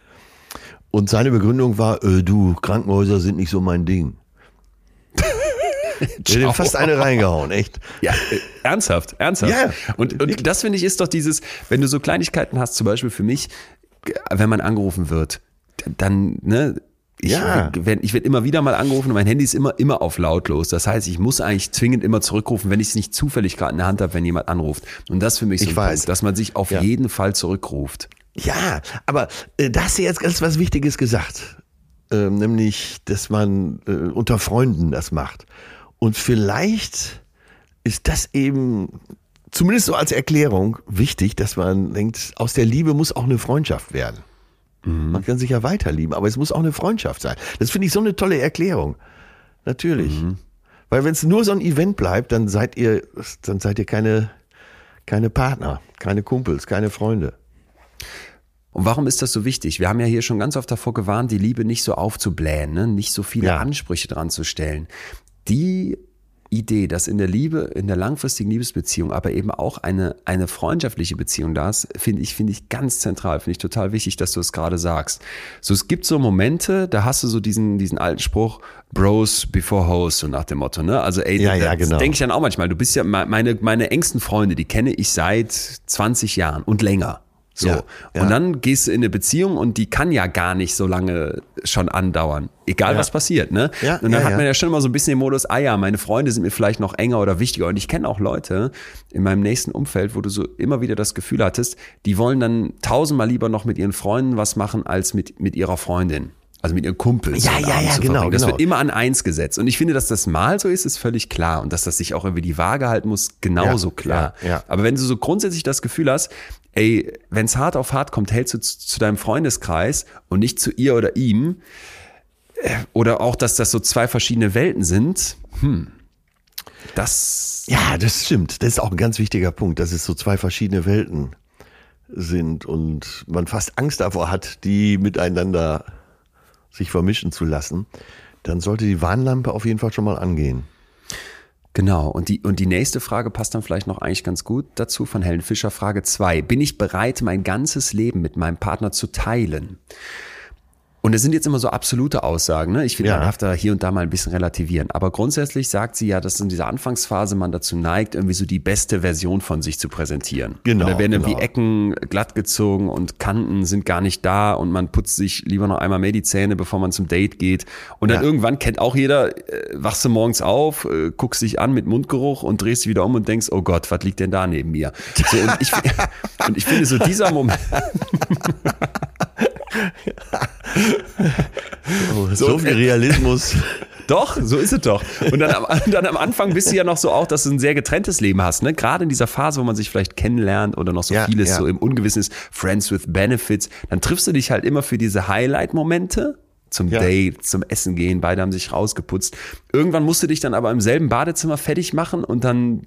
Und seine Begründung war, äh, du, Krankenhäuser sind nicht so mein Ding. Der hat fast eine reingehauen, echt. Ja, äh, ernsthaft, ernsthaft. Ja, und, und das finde ich ist doch dieses, wenn du so Kleinigkeiten hast, zum Beispiel für mich, wenn man angerufen wird, dann, ne, ich, Ja. wenn, ich werde immer wieder mal angerufen und mein Handy ist immer, immer auf lautlos. Das heißt, ich muss eigentlich zwingend immer zurückrufen, wenn ich es nicht zufällig gerade in der Hand habe, wenn jemand anruft. Und das für mich so Ich ein weiß. Punkt, dass man sich auf Ja. jeden Fall zurückruft. Ja, aber äh, da hast du jetzt ganz was Wichtiges gesagt. Ähm, nämlich, dass man äh, unter Freunden das macht. Und vielleicht ist das eben, zumindest so als Erklärung, wichtig, dass man denkt, aus der Liebe muss auch eine Freundschaft werden. Man kann sich ja weiter lieben, aber es muss auch eine Freundschaft sein. Das finde ich so eine tolle Erklärung. Natürlich. Weil wenn es nur so ein Event bleibt, dann seid ihr, dann seid ihr keine, keine Partner, keine Kumpels, keine Freunde. Und warum ist das so wichtig? Wir haben ja hier schon ganz oft davor gewarnt, die Liebe nicht so aufzublähen, ne? nicht so viele Ja. Ansprüche dran zu stellen. Die Idee, dass in der Liebe, in der langfristigen Liebesbeziehung, aber eben auch eine, eine freundschaftliche Beziehung da ist, finde ich, finde ich ganz zentral, finde ich total wichtig, dass du es gerade sagst. So, es gibt so Momente, da hast du so diesen, diesen alten Spruch, Bros before Hoes, so nach dem Motto, ne? Also, ey, Ja, ja, das genau. denke ich dann auch manchmal. Du bist ja, me- meine, meine engsten Freunde, die kenne ich seit 20 Jahren und länger. So. Ja, ja. Und dann gehst du in eine Beziehung und die kann ja gar nicht so lange schon andauern. Egal Ja. was passiert, ne? Ja, und dann hat man ja. schon immer so ein bisschen den Modus, ah ja, meine Freunde sind mir vielleicht noch enger oder wichtiger. Und ich kenne auch Leute in meinem nächsten Umfeld, wo du so immer wieder das Gefühl hattest, die wollen dann tausendmal lieber noch mit ihren Freunden was machen, als mit, mit ihrer Freundin. Also mit ihren Kumpels. Ja, ja, ja, genau, verbringen. Das genau. wird immer an eins gesetzt. Und ich finde, dass das mal so ist, ist völlig klar. Und dass das sich auch irgendwie die Waage halten muss, genauso Ja, klar. ja, ja. Aber wenn du so grundsätzlich das Gefühl hast, ey, wenn es hart auf hart kommt, hältst du zu, zu deinem Freundeskreis und nicht zu ihr oder ihm, äh, oder auch, dass das so zwei verschiedene Welten sind, hm, das, Ja, das stimmt. Das ist auch ein ganz wichtiger Punkt, dass es so zwei verschiedene Welten sind und man fast Angst davor hat, die miteinander sich vermischen zu lassen. Dann sollte die Warnlampe auf jeden Fall schon mal angehen. Genau, und die, und die nächste Frage passt dann vielleicht noch eigentlich ganz gut dazu von Helen Fischer. Frage zwei: Bin ich bereit, mein ganzes Leben mit meinem Partner zu teilen? Und es sind jetzt immer so absolute Aussagen. Ne? Ich finde, Ja. man darf da hier und da mal ein bisschen relativieren. Aber grundsätzlich sagt sie ja, dass in dieser Anfangsphase man dazu neigt, irgendwie so die beste Version von sich zu präsentieren. Genau, Und da werden irgendwie genau. Ecken glatt gezogen und Kanten sind gar nicht da und man putzt sich lieber noch einmal mehr die Zähne, bevor man zum Date geht. Und dann Ja. irgendwann kennt auch jeder, äh, wachst du morgens auf, äh, guckst dich an mit Mundgeruch und drehst dich wieder um und denkst, oh Gott, was liegt denn da neben mir? So, und, ich, und ich finde so dieser Moment, So, So, viel äh, Realismus. Doch, so ist es doch. Und dann am, dann am Anfang bist du ja noch so auch, dass du ein sehr getrenntes Leben hast. Ne? Gerade in dieser Phase, wo man sich vielleicht kennenlernt oder noch so Ja, vieles ja. so im Ungewissen ist, Friends with Benefits, dann triffst du dich halt immer für diese Highlight-Momente zum Ja. Date, zum Essen gehen, beide haben sich rausgeputzt. Irgendwann musst du dich dann aber im selben Badezimmer fertig machen und dann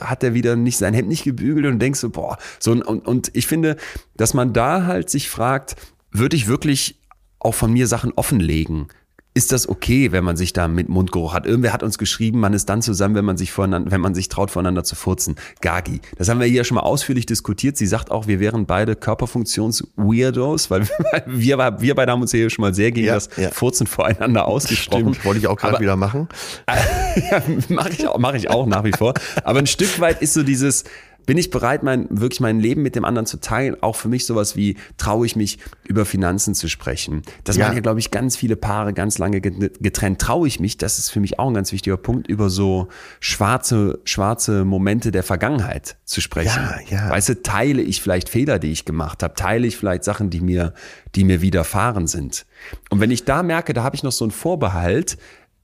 hat er wieder nicht sein Hemd nicht gebügelt und denkst so, boah, so und, und ich finde, dass man da halt sich fragt, würde ich wirklich auch von mir Sachen offenlegen? ist das okay, wenn man sich da mit Mundgeruch hat? Irgendwer hat uns geschrieben, man ist dann zusammen, wenn man sich voneinander, wenn man sich traut, voneinander zu furzen. Gagi. Das haben wir hier schon mal ausführlich diskutiert. Sie sagt auch, wir wären beide Körperfunktions-Weirdos, weil wir, wir beide haben uns hier schon mal sehr gegen ja, das ja. Furzen voreinander ausgesprochen. Stimmt, wollte ich auch gerade wieder machen. ja, mache ich, auch, mach ich auch nach wie vor. Aber ein Stück weit ist so dieses, bin ich bereit, mein, wirklich mein Leben mit dem anderen zu teilen? Auch für mich sowas wie, traue ich mich, über Finanzen zu sprechen? Das ja. waren ja, glaube ich, ganz viele Paare ganz lange getrennt. Traue ich mich, das ist für mich auch ein ganz wichtiger Punkt, über so schwarze, schwarze Momente der Vergangenheit zu sprechen. Ja, ja. Weißt du, teile ich vielleicht Fehler, die ich gemacht habe? Teile ich vielleicht Sachen, die mir, die mir widerfahren sind? Und wenn ich da merke, da habe ich noch so einen Vorbehalt,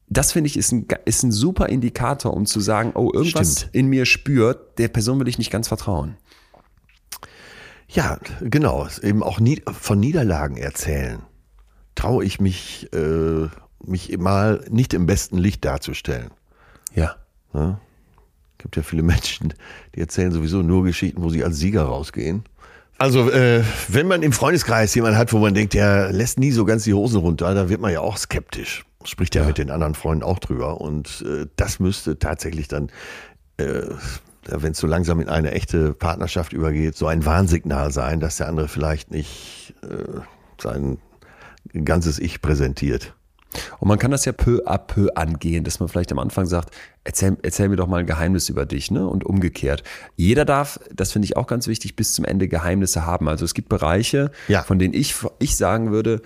das finde ich ist ein, ist ein super Indikator, um zu sagen, oh, irgendwas Stimmt. in mir spürt, der Person will ich nicht ganz vertrauen. Ja, genau. Eben auch von Niederlagen erzählen. Traue ich mich, äh, mich mal nicht im besten Licht darzustellen. Ja. ja. Gibt ja viele Menschen, die erzählen sowieso nur Geschichten, wo sie als Sieger rausgehen. Also, äh, wenn man im Freundeskreis jemanden hat, wo man denkt, der lässt nie so ganz die Hosen runter, dann wird man ja auch skeptisch spricht ja, ja, mit den anderen Freunden auch drüber. Und äh, das müsste tatsächlich dann, äh, wenn es so langsam in eine echte Partnerschaft übergeht, so ein Warnsignal sein, dass der andere vielleicht nicht äh, sein ganzes Ich präsentiert. Und man kann das ja peu à peu angehen, dass man vielleicht am Anfang sagt, erzähl, erzähl mir doch mal ein Geheimnis über dich, ne? Und umgekehrt. Jeder darf, das finde ich auch ganz wichtig, bis zum Ende Geheimnisse haben. Also es gibt Bereiche, ja. von denen ich, ich sagen würde,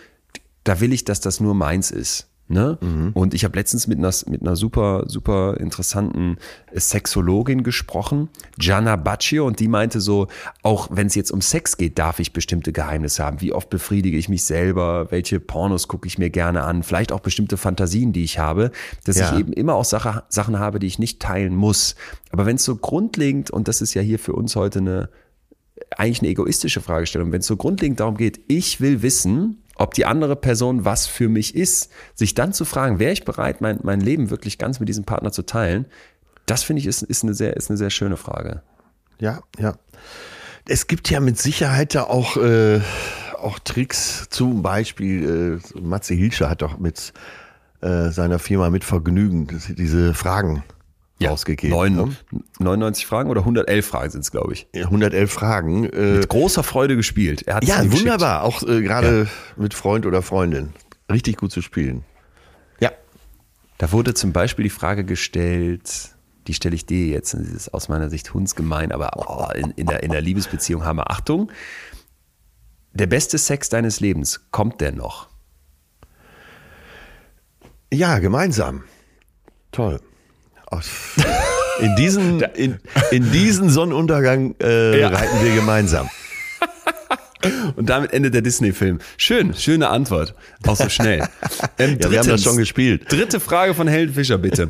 da will ich, dass das nur meins ist. Ne? Mhm. Und ich habe letztens mit einer, mit einer super, super interessanten Sexologin gesprochen, Gianna Baccio, und die meinte so, auch wenn es jetzt um Sex geht, darf ich bestimmte Geheimnisse haben. Wie oft befriedige ich mich selber? Welche Pornos gucke ich mir gerne an? Vielleicht auch bestimmte Fantasien, die ich habe, dass ja. ich eben immer auch Sache, Sachen habe, die ich nicht teilen muss. Aber wenn es so grundlegend, und das ist ja hier für uns heute eine eigentlich eine egoistische Fragestellung, wenn es so grundlegend darum geht, ich will wissen, ob die andere Person was für mich ist, sich dann zu fragen, wäre ich bereit, mein, mein Leben wirklich ganz mit diesem Partner zu teilen, das finde ich ist, ist, eine sehr, ist eine sehr schöne Frage. Ja, ja. Es gibt ja mit Sicherheit da auch, äh, auch Tricks, zum Beispiel, äh, Matze Hilscher hat doch mit äh, seiner Firma mit Vergnügen diese Fragen ja, ausgegeben. 9, ne? 99 Fragen oder 111 Fragen sind es, glaube ich. 111 Fragen. Äh, mit großer Freude gespielt. Er ja, wunderbar. Auch äh, gerade ja. mit Freund oder Freundin. Richtig gut zu spielen. Ja. Da wurde zum Beispiel die Frage gestellt, die stelle ich dir jetzt, das ist aus meiner Sicht hundsgemein, aber oh, in, in, der, in der Liebesbeziehung haben wir Achtung. Der beste Sex deines Lebens, kommt der noch? Ja, gemeinsam. Toll. In diesen, in, in diesen Sonnenuntergang äh, ja. reiten wir gemeinsam. Und damit endet der Disney-Film. Schön, schöne Antwort. Auch so schnell. Ähm, ja, wir haben das schon gespielt. Dritte Frage von Helen Fischer, bitte.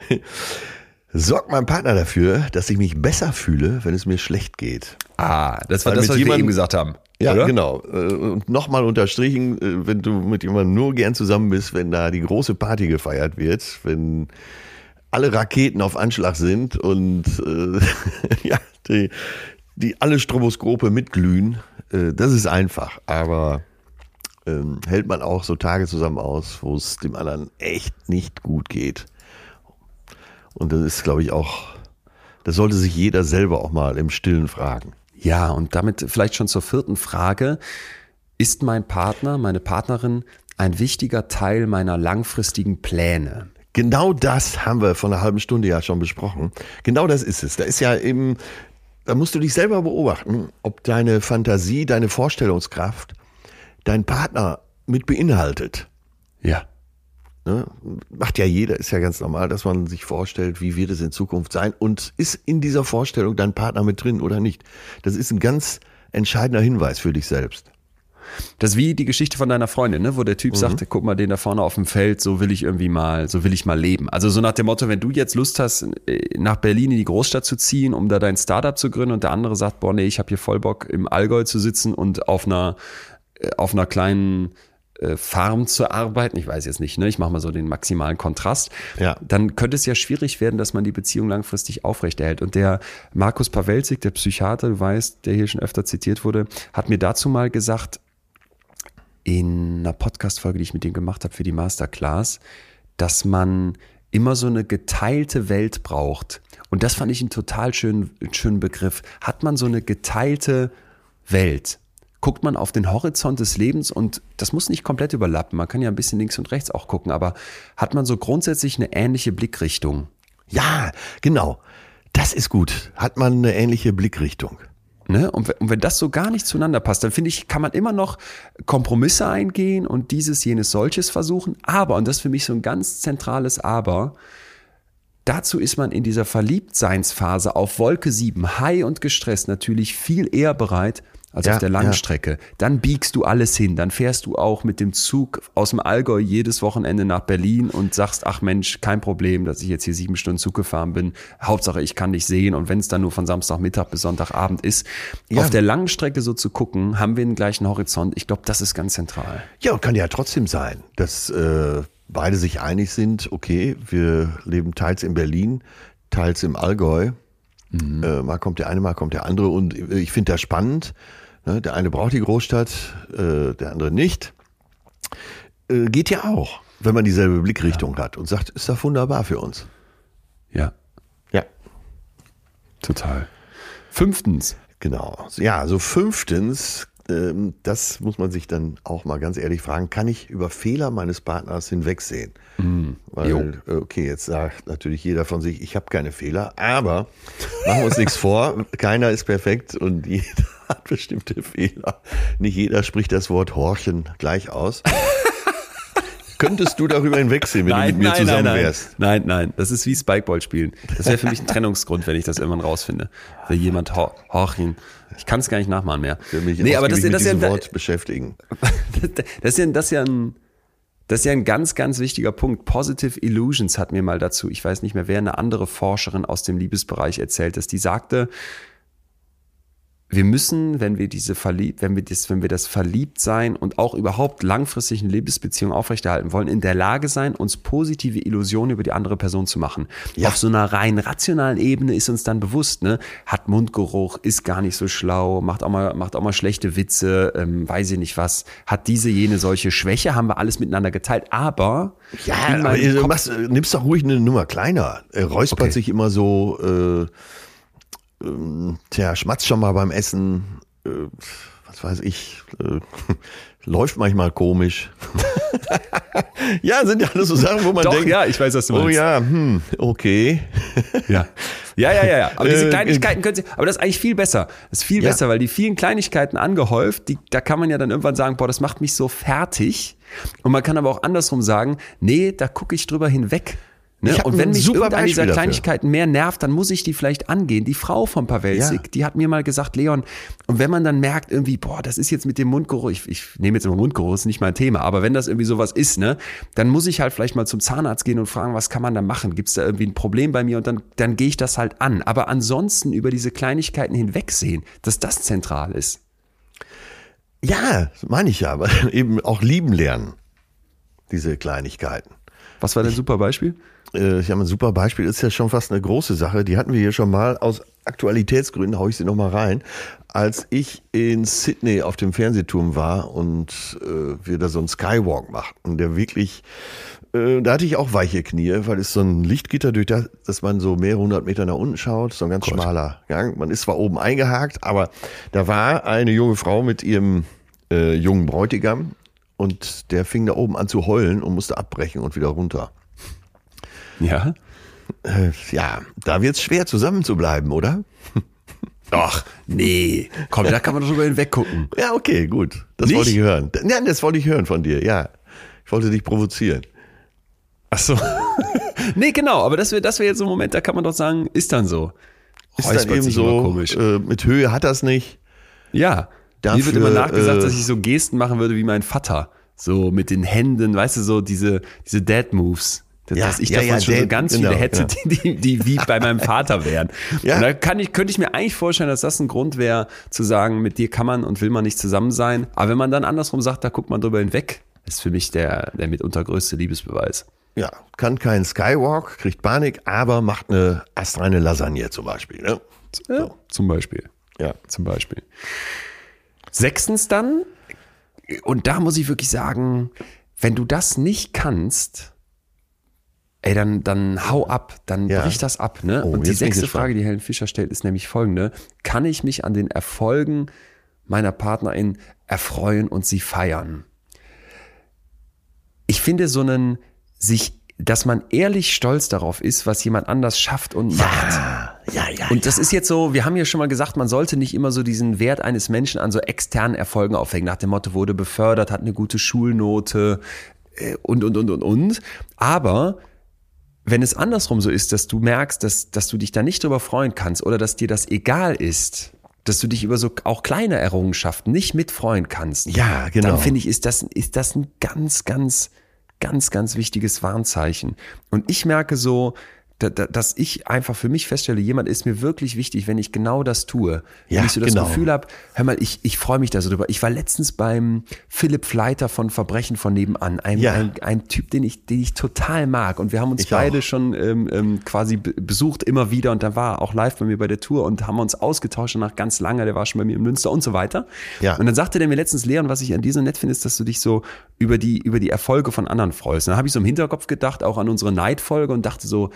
Sorgt mein Partner dafür, dass ich mich besser fühle, wenn es mir schlecht geht? Ah, das war Weil das, was wir eben gesagt haben. Ja, oder? genau. Äh, und nochmal unterstrichen, äh, wenn du mit jemandem nur gern zusammen bist, wenn da die große Party gefeiert wird, wenn alle Raketen auf Anschlag sind und äh, ja, die, die alle Stroboskope mitglühen. Äh, das ist einfach, aber ähm, hält man auch so Tage zusammen aus, wo es dem anderen echt nicht gut geht. Und das ist, glaube ich, auch, das sollte sich jeder selber auch mal im Stillen fragen. Ja, und damit vielleicht schon zur vierten Frage. Ist mein Partner, meine Partnerin ein wichtiger Teil meiner langfristigen Pläne? Genau das haben wir vor einer halben Stunde ja schon besprochen. Genau das ist es. Da ist ja eben, da musst du dich selber beobachten, ob deine Fantasie, deine Vorstellungskraft dein Partner mit beinhaltet. Ja. Ne? Macht ja jeder, ist ja ganz normal, dass man sich vorstellt, wie wird es in Zukunft sein und ist in dieser Vorstellung dein Partner mit drin oder nicht. Das ist ein ganz entscheidender Hinweis für dich selbst. Das ist wie die Geschichte von deiner Freundin, ne? wo der Typ mhm. sagte, guck mal, den da vorne auf dem Feld, so will ich irgendwie mal, so will ich mal leben. Also so nach dem Motto, wenn du jetzt Lust hast, äh, nach Berlin in die Großstadt zu ziehen, um da dein Startup zu gründen und der andere sagt, boah, nee, ich habe hier voll Bock im Allgäu zu sitzen und auf einer, äh, auf einer kleinen äh, Farm zu arbeiten, ich weiß jetzt nicht, ne, ich mache mal so den maximalen Kontrast, Ja. dann könnte es ja schwierig werden, dass man die Beziehung langfristig aufrechterhält. Und der Markus Pawelzig, der Psychiater, du weißt, der hier schon öfter zitiert wurde, hat mir dazu mal gesagt, in einer Podcast-Folge, die ich mit dem gemacht habe für die Masterclass, dass man immer so eine geteilte Welt braucht. Und das fand ich einen total schönen, schönen Begriff. Hat man so eine geteilte Welt? Guckt man auf den Horizont des Lebens und das muss nicht komplett überlappen. Man kann ja ein bisschen links und rechts auch gucken, aber hat man so grundsätzlich eine ähnliche Blickrichtung? Ja, genau. Das ist gut. Hat man eine ähnliche Blickrichtung. Ne? Und, und wenn das so gar nicht zueinander passt, dann finde ich, kann man immer noch Kompromisse eingehen und dieses, jenes, solches versuchen. Aber, und das ist für mich so ein ganz zentrales Aber, dazu ist man in dieser Verliebtseinsphase auf Wolke 7, high und gestresst, natürlich viel eher bereit als Ja, auf der ja. Langstrecke. Dann biegst du alles hin. Dann fährst du auch mit dem Zug aus dem Allgäu jedes Wochenende nach Berlin und sagst, ach Mensch, kein Problem, dass ich jetzt hier sieben Stunden Zug gefahren bin. Hauptsache, ich kann dich sehen. Und wenn es dann nur von Samstagmittag bis Sonntagabend ist, Ja. auf der langen Strecke so zu gucken, haben wir den gleichen Horizont. Ich glaube, das ist ganz zentral. Ja, und kann ja trotzdem sein, dass äh, beide sich einig sind, okay, wir leben teils in Berlin, teils im Allgäu. Äh, mal kommt der eine, mal kommt der andere. Und ich finde das spannend. Ne? Der eine braucht die Großstadt, äh, der andere nicht. Äh, geht ja auch, wenn man dieselbe Blickrichtung hat und sagt, ist doch wunderbar für uns. Ja, Ja. total. Fünftens. Genau. Ja, so fünftens, ähm, das muss man sich dann auch mal ganz ehrlich fragen, kann ich über Fehler meines Partners hinwegsehen? Weil, äh, okay, jetzt sagt natürlich jeder von sich, ich habe keine Fehler, aber machen wir uns nichts vor, keiner ist perfekt und jeder hat bestimmte Fehler. Nicht jeder spricht das Wort Horchen gleich aus. Könntest du darüber hinwegsehen, wenn du mit mir zusammen nein, wärst? Nein, nein, das ist wie Spikeball spielen. Das wäre für mich ein Trennungsgrund, wenn ich das irgendwann rausfinde. Will jemand ho horchen. Ich kann es gar nicht nachmachen mehr. Ich will mich nee, aber das, ausgiebig das, ist mit ja, diesem Wort beschäftigen. das, ist ja, das, ist ja ein, das ist ja ein ganz, ganz wichtiger Punkt. Positive Illusions hat mir mal dazu, ich weiß nicht mehr wer, eine andere Forscherin aus dem Liebesbereich erzählt, dass die sagte, wir müssen, wenn wir diese verliebt, wenn wir das, wenn wir das verliebt sein und auch überhaupt langfristig eine Liebesbeziehung aufrechterhalten wollen, in der Lage sein, uns positive Illusionen über die andere Person zu machen. Ja. Auf so einer rein rationalen Ebene ist uns dann bewusst, ne, hat Mundgeruch, ist gar nicht so schlau, macht auch mal, macht auch mal schlechte Witze, ähm, weiß ich nicht was, hat diese, jene, solche Schwäche, haben wir alles miteinander geteilt, aber Ja, aber machst, nimmst doch ruhig eine Nummer kleiner. Er räuspert Okay. sich immer so, äh, ähm, tja, schmatzt schon mal beim Essen, äh, was weiß ich, äh, läuft manchmal komisch. ja, sind ja alles so Sachen, wo man Doch, denkt, ja, ich weiß, was du oh meinst. ja, hm, okay. Ja. Ja, ja, ja, ja. Aber diese Äh, Kleinigkeiten können sie, aber das ist eigentlich viel besser. Das ist viel Ja. besser, weil die vielen Kleinigkeiten angehäuft, die, da kann man ja dann irgendwann sagen, boah, das macht mich so fertig. Und man kann aber auch andersrum sagen, nee, da gucke ich drüber hinweg. Ne? Und wenn mich super irgendeine dieser dafür. Kleinigkeiten mehr nervt, dann muss ich die vielleicht angehen. Die Frau von Pawelzig, Ja. die hat mir mal gesagt, Leon, und wenn man dann merkt irgendwie, boah, das ist jetzt mit dem Mundgeruch, ich, ich nehme jetzt immer Mundgeruch, ist nicht mein Thema, aber wenn das irgendwie sowas ist, ne, dann muss ich halt vielleicht mal zum Zahnarzt gehen und fragen, was kann man da machen? Gibt es da irgendwie ein Problem bei mir? Und dann, dann gehe ich das halt an. Aber ansonsten über diese Kleinigkeiten hinwegsehen, dass das zentral ist. Ja, meine ich ja, aber eben auch lieben lernen. Diese Kleinigkeiten. Was war dein super Beispiel? Äh, Ich habe ein super Beispiel, ist ja schon fast eine große Sache. Die hatten wir hier schon mal. Aus Aktualitätsgründen hau ich sie nochmal rein. Als ich in Sydney auf dem Fernsehturm war und äh, wir da so einen Skywalk machten, der wirklich, äh, da hatte ich auch weiche Knie, weil es so ein Lichtgitter durch das, dass man so mehrere hundert Meter nach unten schaut, so ein ganz schmaler Gang. Man ist zwar oben eingehakt, aber da war eine junge Frau mit ihrem äh, jungen Bräutigam und der fing da oben an zu heulen und musste abbrechen und wieder runter. Ja. Äh, ja, da wird's schwer zusammen zu bleiben, oder? Ach, nee. Komm, da kann man doch drüber hinweggucken. Ja, okay, gut. Das Nicht? wollte ich hören. Ja, das wollte ich hören von dir, ja. Ich wollte dich provozieren. Ach so. nee, genau, aber das wäre das wär jetzt so ein Moment, da kann man doch sagen, ist dann so. Ist Räuspert dann eben so, komisch. äh, mit Höhe hat das nicht. Ja. Dafür, Mir wird immer nachgesagt, äh, dass ich so Gesten machen würde wie mein Vater. So mit den Händen, weißt du, so diese, diese Dad-Moves. Dass Ja, dass ich ja, davon ja, schon so Dad, ganz genau, viele hätte, genau. die, die, die wie bei meinem Vater wären. Ja. Und da kann ich, könnte ich mir eigentlich vorstellen, dass das ein Grund wäre, zu sagen, mit dir kann man und will man nicht zusammen sein. Aber wenn man dann andersrum sagt, da guckt man drüber hinweg, ist für mich der, der mitunter größte Liebesbeweis. Ja, kann keinen Skywalk, kriegt Panik, aber macht eine astreine Lasagne zum Beispiel. Ne? Ja, Zum Beispiel. Ja. Zum Beispiel. Sechstens dann, und da muss ich wirklich sagen, wenn du das nicht kannst, ey, dann, dann hau ab, dann Ja. brich das ab. Ne? Oh, und die sechste. Frage, die Helen Fischer stellt, ist nämlich folgende. Kann ich mich an den Erfolgen meiner Partnerin erfreuen und sie feiern? Ich finde so einen, sich, dass man ehrlich stolz darauf ist, was jemand anders schafft und macht. Ja, ja. Und das ist jetzt so, wir haben ja schon mal gesagt, man sollte nicht immer so diesen Wert eines Menschen an so externen Erfolgen aufhängen, nach dem Motto, wurde befördert, hat eine gute Schulnote äh, und, und, und, und, und. Aber wenn es andersrum so ist, dass du merkst, dass, dass du dich da nicht drüber freuen kannst oder dass dir das egal ist, dass du dich über so auch kleine Errungenschaften nicht mitfreuen kannst, Ja, genau. dann finde ich, ist das, ist das ein ganz, ganz, ganz, ganz wichtiges Warnzeichen. Und ich merke so, dass ich einfach für mich feststelle, jemand ist mir wirklich wichtig, wenn ich genau das tue. Ja, wenn ich so das genau. Gefühl habe, hör mal, ich, ich freue mich da so drüber. Ich war letztens beim Philipp Fleiter von Verbrechen von nebenan, ein, Ja. ein, ein Typ, den ich, den ich total mag. Und wir haben uns Ich beide auch. schon ähm, ähm, quasi be- besucht immer wieder und da war auch live bei mir bei der Tour und haben uns ausgetauscht nach ganz lange, der war schon bei mir in Münster und so weiter. Ja. Und dann sagte der mir letztens, Leon, was ich an dir so nett finde, ist, dass du dich so über die, über die Erfolge von anderen freust. Und dann habe ich so im Hinterkopf gedacht, auch an unsere Neidfolge und dachte so,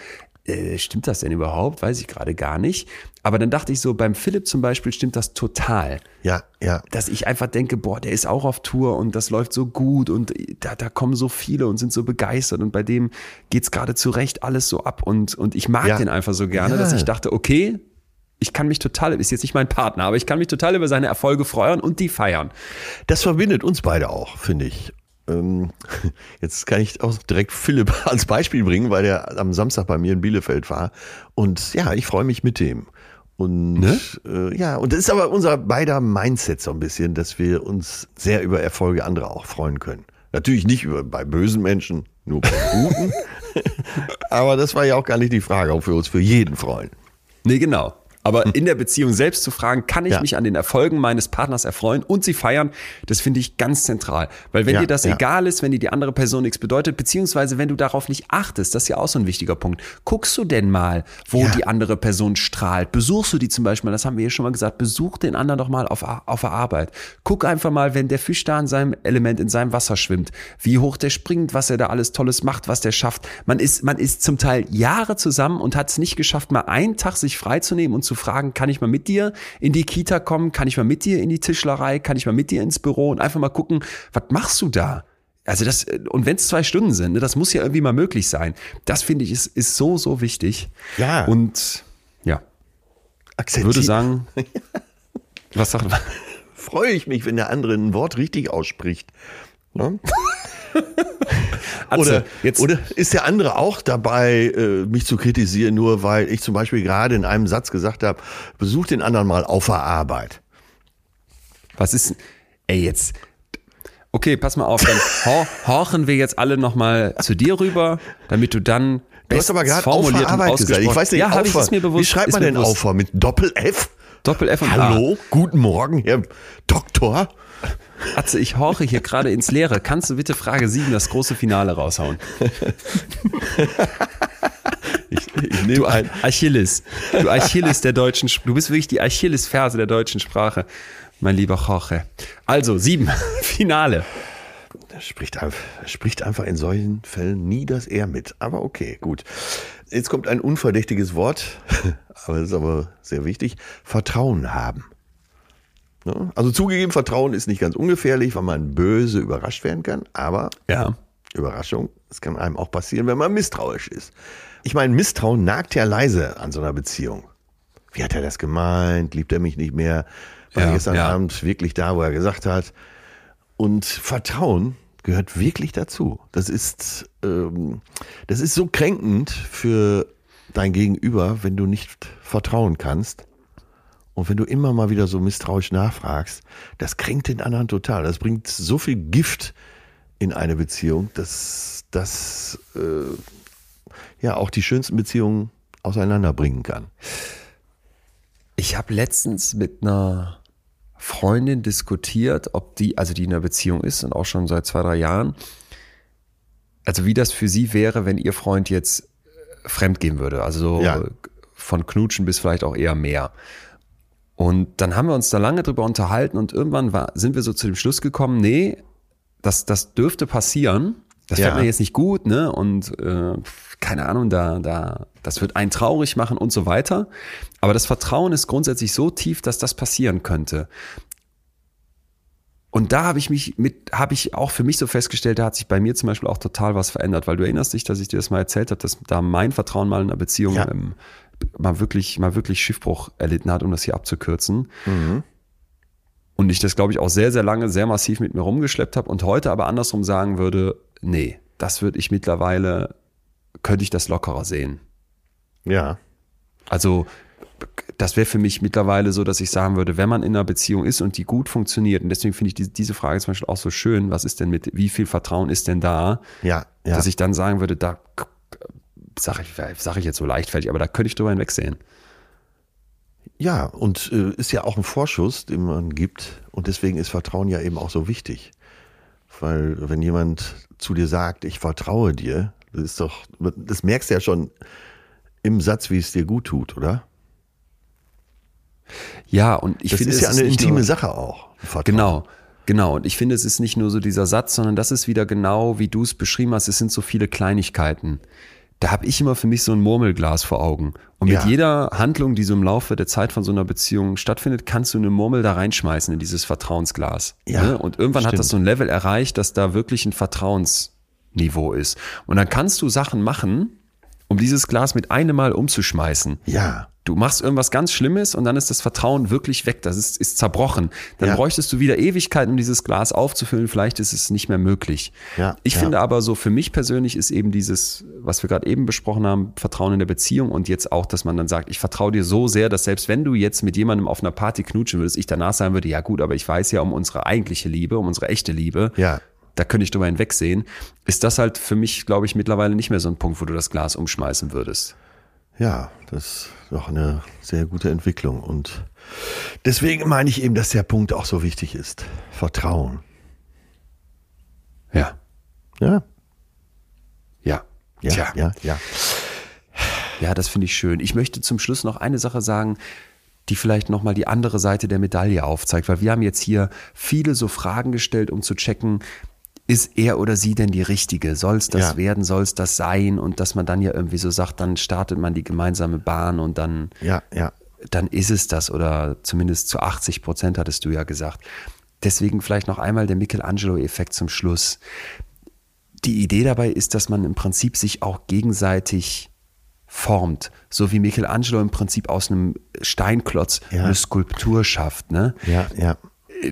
äh, stimmt das denn überhaupt? Weiß ich gerade gar nicht. Aber dann dachte ich so, beim Philipp zum Beispiel stimmt das total Ja, ja. dass ich einfach denke, boah, der ist auch auf Tour und das läuft so gut und da, da kommen so viele und sind so begeistert und bei dem geht's gerade zurecht alles so ab und, und ich mag Ja. den einfach so gerne, Ja. dass ich dachte, okay, ich kann mich total, ist jetzt nicht mein Partner, aber ich kann mich total über seine Erfolge freuen und die feiern. Das verbindet uns beide auch, finde ich. Ähm, Jetzt kann ich auch direkt Philipp als Beispiel bringen, weil der am Samstag bei mir in Bielefeld war. Und ja, ich freue mich mit dem. Und Ne? äh, ja, und das ist aber unser beider Mindset so ein bisschen, dass wir uns sehr über Erfolge anderer auch freuen können. Natürlich nicht über, bei bösen Menschen, nur bei guten. aber das war ja auch gar nicht die Frage, ob wir uns für jeden freuen. Nee, genau. Aber in der Beziehung selbst zu fragen, kann ich Ja. mich an den Erfolgen meines Partners erfreuen und sie feiern, das finde ich ganz zentral. Weil wenn Ja, dir das ja. egal ist, wenn dir die andere Person nichts bedeutet, beziehungsweise wenn du darauf nicht achtest, das ist ja auch so ein wichtiger Punkt. Guckst du denn mal, wo die andere Person strahlt? Besuchst du die zum Beispiel, das haben wir ja schon mal gesagt, besuch den anderen doch mal auf, auf der Arbeit. Guck einfach mal, wenn der Fisch da in seinem Element, in seinem Wasser schwimmt, wie hoch der springt, was er da alles Tolles macht, was der schafft. Man ist, man ist zum Teil Jahre zusammen und hat es nicht geschafft, mal einen Tag sich freizunehmen und zu fragen, kann ich mal mit dir in die Kita kommen? Kann ich mal mit dir in die Tischlerei? Kann ich mal mit dir ins Büro? Und einfach mal gucken, was machst du da? Also das, und wenn es zwei Stunden sind, ne, das muss ja irgendwie mal möglich sein. Das finde ich ist, ist so, so wichtig. Ja. Und ja, ich Akzeptier würde sagen, was sagt man? freue ich mich, wenn der andere ein Wort richtig ausspricht. Ne? Oder, jetzt, oder ist der andere auch dabei, äh, mich zu kritisieren, nur weil ich zum Beispiel gerade in einem Satz gesagt habe, besuch den anderen mal auf der Arbeit. was ist, ey, jetzt, okay, pass mal auf, dann hor horchen wir jetzt alle nochmal zu dir rüber, damit du dann Du hast aber gerade auf formuliert Arbeit gesagt. Ich weiß nicht, ja, habe ich es mir bewusst. Wie schreibt man denn. Aufer? Mit Doppel-F? Doppel F und A. Hallo, guten Morgen, Herr Doktor. Atze, ich horche hier gerade ins Leere. Kannst du bitte Frage 7, das große Finale raushauen? Ich, ich Du nehme ein. Achilles. Du Achilles der deutschen Du bist wirklich die Achillesferse der deutschen Sprache. Mein lieber Jorge. Also, sieben. Finale. Er spricht, einfach, er spricht einfach in solchen Fällen nie das Er mit. Aber okay, gut. Jetzt kommt ein unverdächtiges Wort, aber das ist aber sehr wichtig. Vertrauen haben. Ne? Also zugegeben, Vertrauen ist nicht ganz ungefährlich, weil man böse überrascht werden kann. Aber Ja. Überraschung, es kann einem auch passieren, wenn man misstrauisch ist. Ich meine, Misstrauen nagt ja leise an so einer Beziehung. Wie hat er das gemeint? Liebt er mich nicht mehr? War Ja, er gestern ja. Abend wirklich da, wo er gesagt hat? Und Vertrauen gehört wirklich dazu. Das ist, ähm, das ist so kränkend für dein Gegenüber, wenn du nicht vertrauen kannst. Und wenn du immer mal wieder so misstrauisch nachfragst, das kränkt den anderen total. Das bringt so viel Gift in eine Beziehung, dass das äh, ja auch die schönsten Beziehungen auseinanderbringen kann. Ich habe letztens mit einer Freundin diskutiert, ob die, also die in einer Beziehung ist und auch schon seit zwei, drei Jahren, also wie das für sie wäre, wenn ihr Freund jetzt äh, fremd gehen würde. Also so Ja. von Knutschen bis vielleicht auch eher mehr. Und dann haben wir uns da lange drüber unterhalten und irgendwann war, sind wir so zu dem Schluss gekommen, nee, das, das dürfte passieren. Das Ja. fällt mir jetzt nicht gut, ne? Und äh, keine Ahnung, da, da, das wird einen traurig machen und so weiter. Aber das Vertrauen ist grundsätzlich so tief, dass das passieren könnte. Und da habe ich mich mit, habe ich auch für mich so festgestellt, da hat sich bei mir zum Beispiel auch total was verändert, weil du erinnerst dich, dass ich dir das mal erzählt habe, dass da mein Vertrauen mal in einer Beziehung Ja. ähm, mal wirklich, mal wirklich Schiffbruch erlitten hat, um das hier abzukürzen. Und ich das, glaube ich, auch sehr, sehr lange, sehr massiv mit mir rumgeschleppt habe und heute aber andersrum sagen würde, nee, das würde ich mittlerweile, könnte ich das lockerer sehen. Ja. Also das wäre für mich mittlerweile so, dass ich sagen würde, wenn man in einer Beziehung ist und die gut funktioniert, und deswegen finde ich die, diese Frage zum Beispiel auch so schön, was ist denn mit, wie viel Vertrauen ist denn da, Ja, ja. dass ich dann sagen würde, da sage ich, sag ich jetzt so leichtfertig, aber da könnte ich drüber hinwegsehen. Ja, und äh, ist ja auch ein Vorschuss, den man gibt. Und deswegen ist Vertrauen ja eben auch so wichtig. Weil wenn jemand zu dir sagt, ich vertraue dir, das ist doch, das merkst du ja schon im Satz, wie es dir gut tut, oder? Ja, und ich das finde, ist ja eine intime nur, Sache auch. Vertrauen. Genau, genau. Und ich finde, es ist nicht nur so dieser Satz, sondern das ist wieder genau, wie du es beschrieben hast. Es sind so viele Kleinigkeiten. Da habe ich immer für mich so ein Murmelglas vor Augen. Und mit Ja. jeder Handlung, die so im Laufe der Zeit von so einer Beziehung stattfindet, kannst du eine Murmel da reinschmeißen in dieses Vertrauensglas. Ja, ne? Und irgendwann hat stimmt. das so ein Level erreicht, dass da wirklich ein Vertrauensniveau ist. Und dann kannst du Sachen machen, um dieses Glas mit einem Mal umzuschmeißen. Ja. Du machst irgendwas ganz Schlimmes und dann ist das Vertrauen wirklich weg. Das ist, ist zerbrochen. Dann Ja. bräuchtest du wieder Ewigkeiten, um dieses Glas aufzufüllen. Vielleicht ist es nicht mehr möglich. Ja, ich ja. finde aber so, für mich persönlich ist eben dieses, was wir gerade eben besprochen haben, Vertrauen in der Beziehung und jetzt auch, dass man dann sagt, ich vertraue dir so sehr, dass selbst wenn du jetzt mit jemandem auf einer Party knutschen würdest, ich danach sagen würde, ja gut, aber ich weiß ja um unsere eigentliche Liebe, um unsere echte Liebe. Ja. Da könnte ich drüber hinwegsehen. Ist das halt für mich, glaube ich, mittlerweile nicht mehr so ein Punkt, wo du das Glas umschmeißen würdest. Ja, das ist doch eine sehr gute Entwicklung. Und deswegen meine ich eben, dass der Punkt auch so wichtig ist. Vertrauen. Ja. Ja, Ja. ja, Tja. ja, ja. Ja, das finde ich schön. Ich möchte zum Schluss noch eine Sache sagen, die vielleicht nochmal die andere Seite der Medaille aufzeigt, weil wir haben jetzt hier viele so Fragen gestellt, um zu checken, ist er oder sie denn die Richtige? Soll es das Ja. werden? Soll es das sein? Und dass man dann ja irgendwie so sagt, dann startet man die gemeinsame Bahn und dann, Ja, ja. dann ist es das oder zumindest zu 80 Prozent hattest du ja gesagt. Deswegen vielleicht noch einmal der Michelangelo-Effekt zum Schluss. Die Idee dabei ist, dass man im Prinzip sich auch gegenseitig formt, so wie Michelangelo im Prinzip aus einem Steinklotz Ja. eine Skulptur schafft, ne? Ja, ja.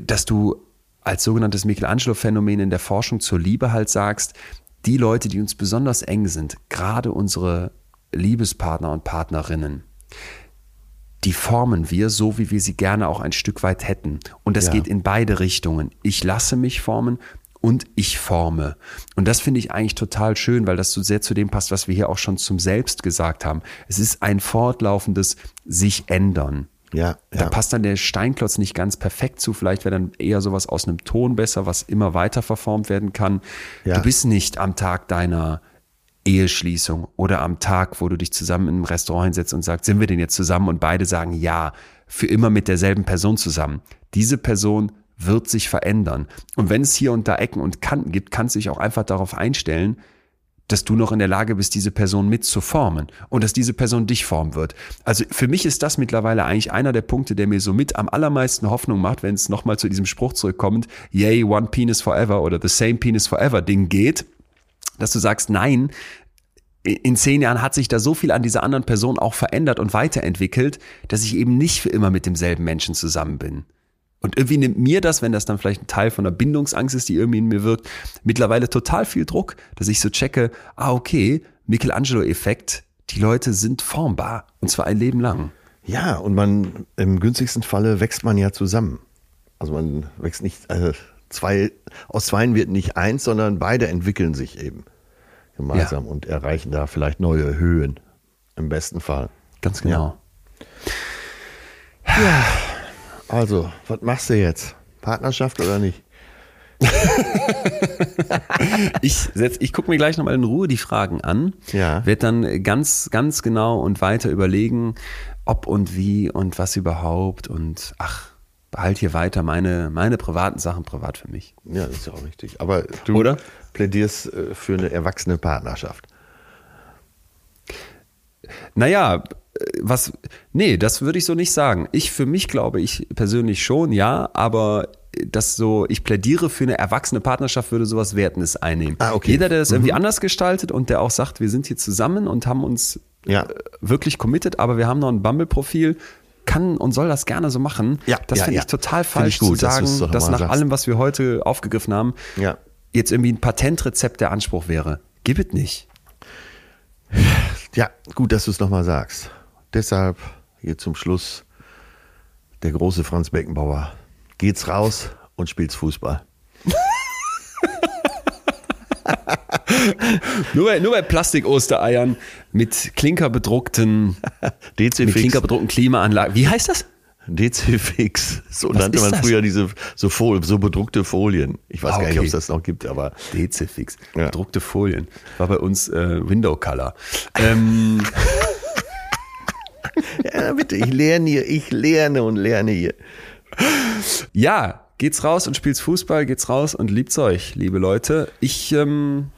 Dass du als sogenanntes Michelangelo-Phänomen in der Forschung zur Liebe halt sagst, die Leute, die uns besonders eng sind, gerade unsere Liebespartner und Partnerinnen, die formen wir so, wie wir sie gerne auch ein Stück weit hätten. Und das Ja. geht in beide Richtungen. Ich lasse mich formen und ich forme. Und das finde ich eigentlich total schön, weil das so sehr zu dem passt, was wir hier auch schon zum Selbst gesagt haben. Es ist ein fortlaufendes sich ändern. Ja, Da ja. passt dann der Steinklotz nicht ganz perfekt zu. Vielleicht wäre dann eher sowas aus einem Ton besser, was immer weiter verformt werden kann. Ja. Du bist nicht am Tag deiner Eheschließung oder am Tag, wo du dich zusammen in einem Restaurant hinsetzt und sagst, sind wir denn jetzt zusammen? Und beide sagen ja, für immer mit derselben Person zusammen. Diese Person wird sich verändern. Und wenn es hier und da Ecken und Kanten gibt, kannst du dich auch einfach darauf einstellen, dass du noch in der Lage bist, diese Person mitzuformen und dass diese Person dich formen wird. Also für mich ist das mittlerweile eigentlich einer der Punkte, der mir so mit am allermeisten Hoffnung macht, wenn es nochmal zu diesem Spruch zurückkommt, yay, one penis forever oder the same penis forever Ding geht, dass du sagst, nein, in zehn Jahren hat sich da so viel an dieser anderen Person auch verändert und weiterentwickelt, dass ich eben nicht für immer mit demselben Menschen zusammen bin. Und irgendwie nimmt mir das, wenn das dann vielleicht ein Teil von der Bindungsangst ist, die irgendwie in mir wirkt, mittlerweile total viel Druck, dass ich so checke, ah, okay, Michelangelo-Effekt, die Leute sind formbar. Und zwar ein Leben lang. Ja, und man, im günstigsten Falle wächst man ja zusammen. Also man wächst nicht, äh, zwei, aus zweien wird nicht eins, sondern beide entwickeln sich eben gemeinsam und erreichen da vielleicht neue Höhen. Im besten Fall. Ganz genau. Also, was machst du jetzt? Partnerschaft oder nicht? ich setz, ich gucke mir gleich nochmal in Ruhe die Fragen an. Ja. Werd dann ganz, ganz genau und weiter überlegen, ob und wie und was überhaupt und ach, behalt hier weiter meine, meine privaten Sachen privat für mich. Ja, das ist ja auch richtig. Aber du Oder? plädierst äh, für eine erwachsene Partnerschaft. Naja, was, nee, das würde ich so nicht sagen. Ich für mich glaube ich persönlich schon, ja, aber das so, ich plädiere für eine erwachsene Partnerschaft, würde sowas Wertendes einnehmen. Ah, okay. Jeder, der das irgendwie anders gestaltet und der auch sagt, wir sind hier zusammen und haben uns Ja. äh, wirklich committed, aber wir haben noch ein Bumble-Profil, kann und soll das gerne so machen. Ja, das ja, finde ja. ich total Finde ich falsch gut, zu dass sagen, dass mal nach sagst. allem, was wir heute aufgegriffen haben, Ja. jetzt irgendwie ein Patentrezept der Anspruch wäre. Gib es nicht. Ja, gut, dass du es nochmal sagst. Deshalb hier zum Schluss der große Franz Beckenbauer. Geht's raus und spielt's Fußball. Nur bei, nur bei Plastik-Ostereiern mit klinkerbedruckten, mit DC-Fix. klinkerbedruckten Klimaanlagen. Wie heißt das? DC-Fix. So Was nannte man das? früher diese so, Fol so bedruckte Folien. Ich weiß Ah, gar nicht, okay. ob es das noch gibt, aber Dezifix. Ja. Bedruckte Folien. War bei uns äh, Window Color. Ähm, ja, bitte, ich lerne hier, ich lerne und lerne hier. ja, geht's raus und spielt's Fußball, geht's raus und liebt's euch, liebe Leute. Ich, ähm,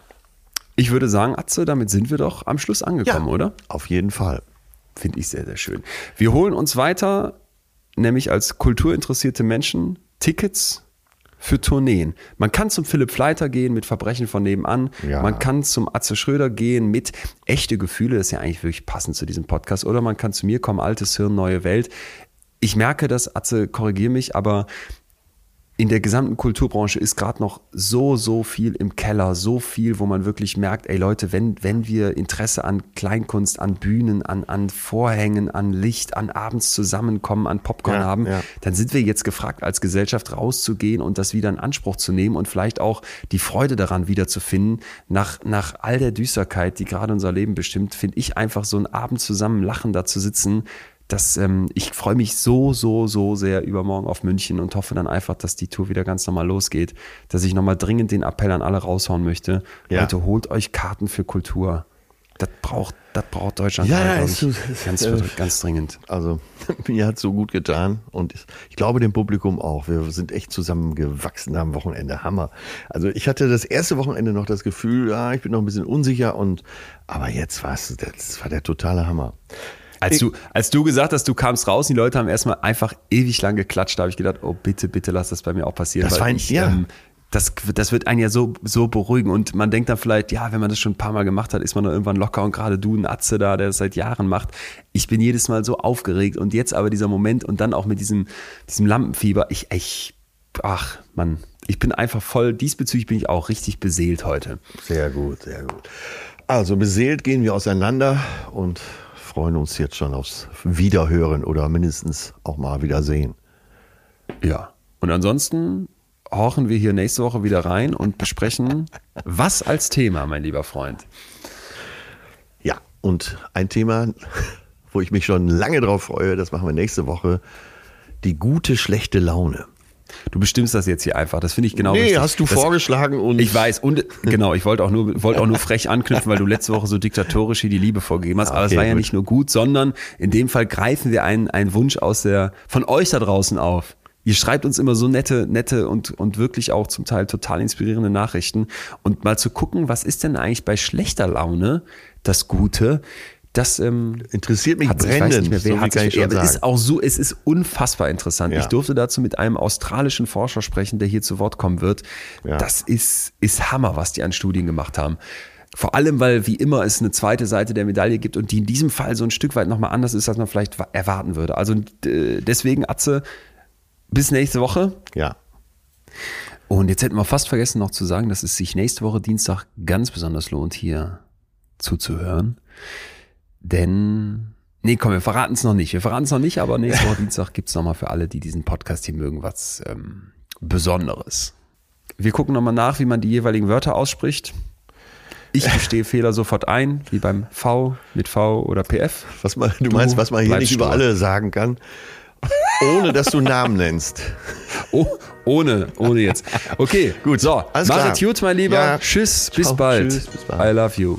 ich würde sagen, Atze, damit sind wir doch am Schluss angekommen, oder? Auf jeden Fall. Finde ich sehr, sehr schön. Wir holen uns weiter, nämlich als kulturinteressierte Menschen, Tickets für Tourneen. Man kann zum Philipp Fleiter gehen mit Verbrechen von nebenan. Ja. Man kann zum Atze Schröder gehen mit echte Gefühle. Das ist ja eigentlich wirklich passend zu diesem Podcast. Oder man kann zu mir kommen, altes Hirn, neue Welt. Ich merke das, Atze, korrigier mich, aber in der gesamten Kulturbranche ist gerade noch so, so viel im Keller, so viel, wo man wirklich merkt, ey Leute, wenn, wenn wir Interesse an Kleinkunst, an Bühnen, an, an Vorhängen, an Licht, an abends zusammenkommen, an Popcorn Ja, haben, ja. dann sind wir jetzt gefragt, als Gesellschaft rauszugehen und das wieder in Anspruch zu nehmen und vielleicht auch die Freude daran wiederzufinden. Nach, nach all der Düsterkeit, die gerade unser Leben bestimmt, finde ich einfach so einen Abend zusammen lachen da zu sitzen, das, ähm, ich freue mich so, so, so sehr übermorgen auf München und hoffe dann einfach, dass die Tour wieder ganz normal losgeht, dass ich nochmal dringend den Appell an alle raushauen möchte. Ja. Leute, holt euch Karten für Kultur. Das braucht, das braucht Deutschland Ja, glaub ist ich. ganz, äh, ganz dringend. Also, mir hat so gut getan und ich, ich glaube dem Publikum auch. Wir sind echt zusammengewachsen am Wochenende. Hammer. Also, ich hatte das erste Wochenende noch das Gefühl, ja, ich bin noch ein bisschen unsicher und, aber jetzt war es, das war der totale Hammer. Als du, als du gesagt hast, du kamst raus, die Leute haben erstmal einfach ewig lang geklatscht, da habe ich gedacht, oh bitte, bitte lass das bei mir auch passieren. Das weil ich, ja. ähm, das, das wird einen ja so, so beruhigen und man denkt dann vielleicht, ja, wenn man das schon ein paar Mal gemacht hat, ist man dann irgendwann locker und gerade du, ein Atze da, der das seit Jahren macht. Ich bin jedes Mal so aufgeregt und jetzt aber dieser Moment und dann auch mit diesem, diesem Lampenfieber, ich, ich, ach, Mann, ich bin einfach voll, diesbezüglich bin ich auch richtig beseelt heute. Sehr gut, sehr gut. Also, beseelt gehen wir auseinander und freuen uns jetzt schon aufs Wiederhören oder mindestens auch mal Wiedersehen. Ja. Und ansonsten horchen wir hier nächste Woche wieder rein und besprechen was als Thema, mein lieber Freund. Ja, und ein Thema, wo ich mich schon lange drauf freue, das machen wir nächste Woche. Die gute, schlechte Laune. Du bestimmst das jetzt hier einfach. Das finde ich genau nee, richtig. hast du das, vorgeschlagen und. Ich weiß, und genau, ich wollte auch nur, wollte auch nur frech anknüpfen, weil du letzte Woche so diktatorisch hier die Liebe vorgegeben hast. Aber es Okay, war ja gut. nicht nur gut, sondern in dem Fall greifen wir einen, einen Wunsch aus der, von euch da draußen auf. Ihr schreibt uns immer so nette, nette und, und wirklich auch zum Teil total inspirierende Nachrichten. Und mal zu gucken, was ist denn eigentlich bei schlechter Laune das Gute? Das ähm, Interessiert mich hat ich brennend. weiß nicht mehr, wer so viel hat kann sich, ich schon aber es sagen. ist auch so, es ist unfassbar interessant. Ja. Ich durfte dazu mit einem australischen Forscher sprechen, der hier zu Wort kommen wird. Ja. Das ist, ist Hammer, was die an Studien gemacht haben. Vor allem, weil wie immer es eine zweite Seite der Medaille gibt und die in diesem Fall so ein Stück weit nochmal anders ist, als man vielleicht wa- erwarten würde. Also deswegen, Atze, bis nächste Woche. Ja. Und jetzt hätten wir fast vergessen noch zu sagen, dass es sich nächste Woche Dienstag ganz besonders lohnt, hier zuzuhören. Denn, nee, komm, wir verraten es noch nicht. Wir verraten es noch nicht, aber nächste Woche Dienstag gibt es nochmal für alle, die diesen Podcast hier mögen, was ähm, Besonderes. Wir gucken nochmal nach, wie man die jeweiligen Wörter ausspricht. Ich gestehe Fehler sofort ein, wie beim V mit V oder PF. Was man, du, meinst, was man hier nicht über alle sagen kann. Ohne dass du Namen nennst. Oh, ohne, ohne jetzt. Okay, gut. So, Alles es gut, mein Lieber. Ja. Tschüss, bis Ciao. bald. Tschüss, bis bald. I love you.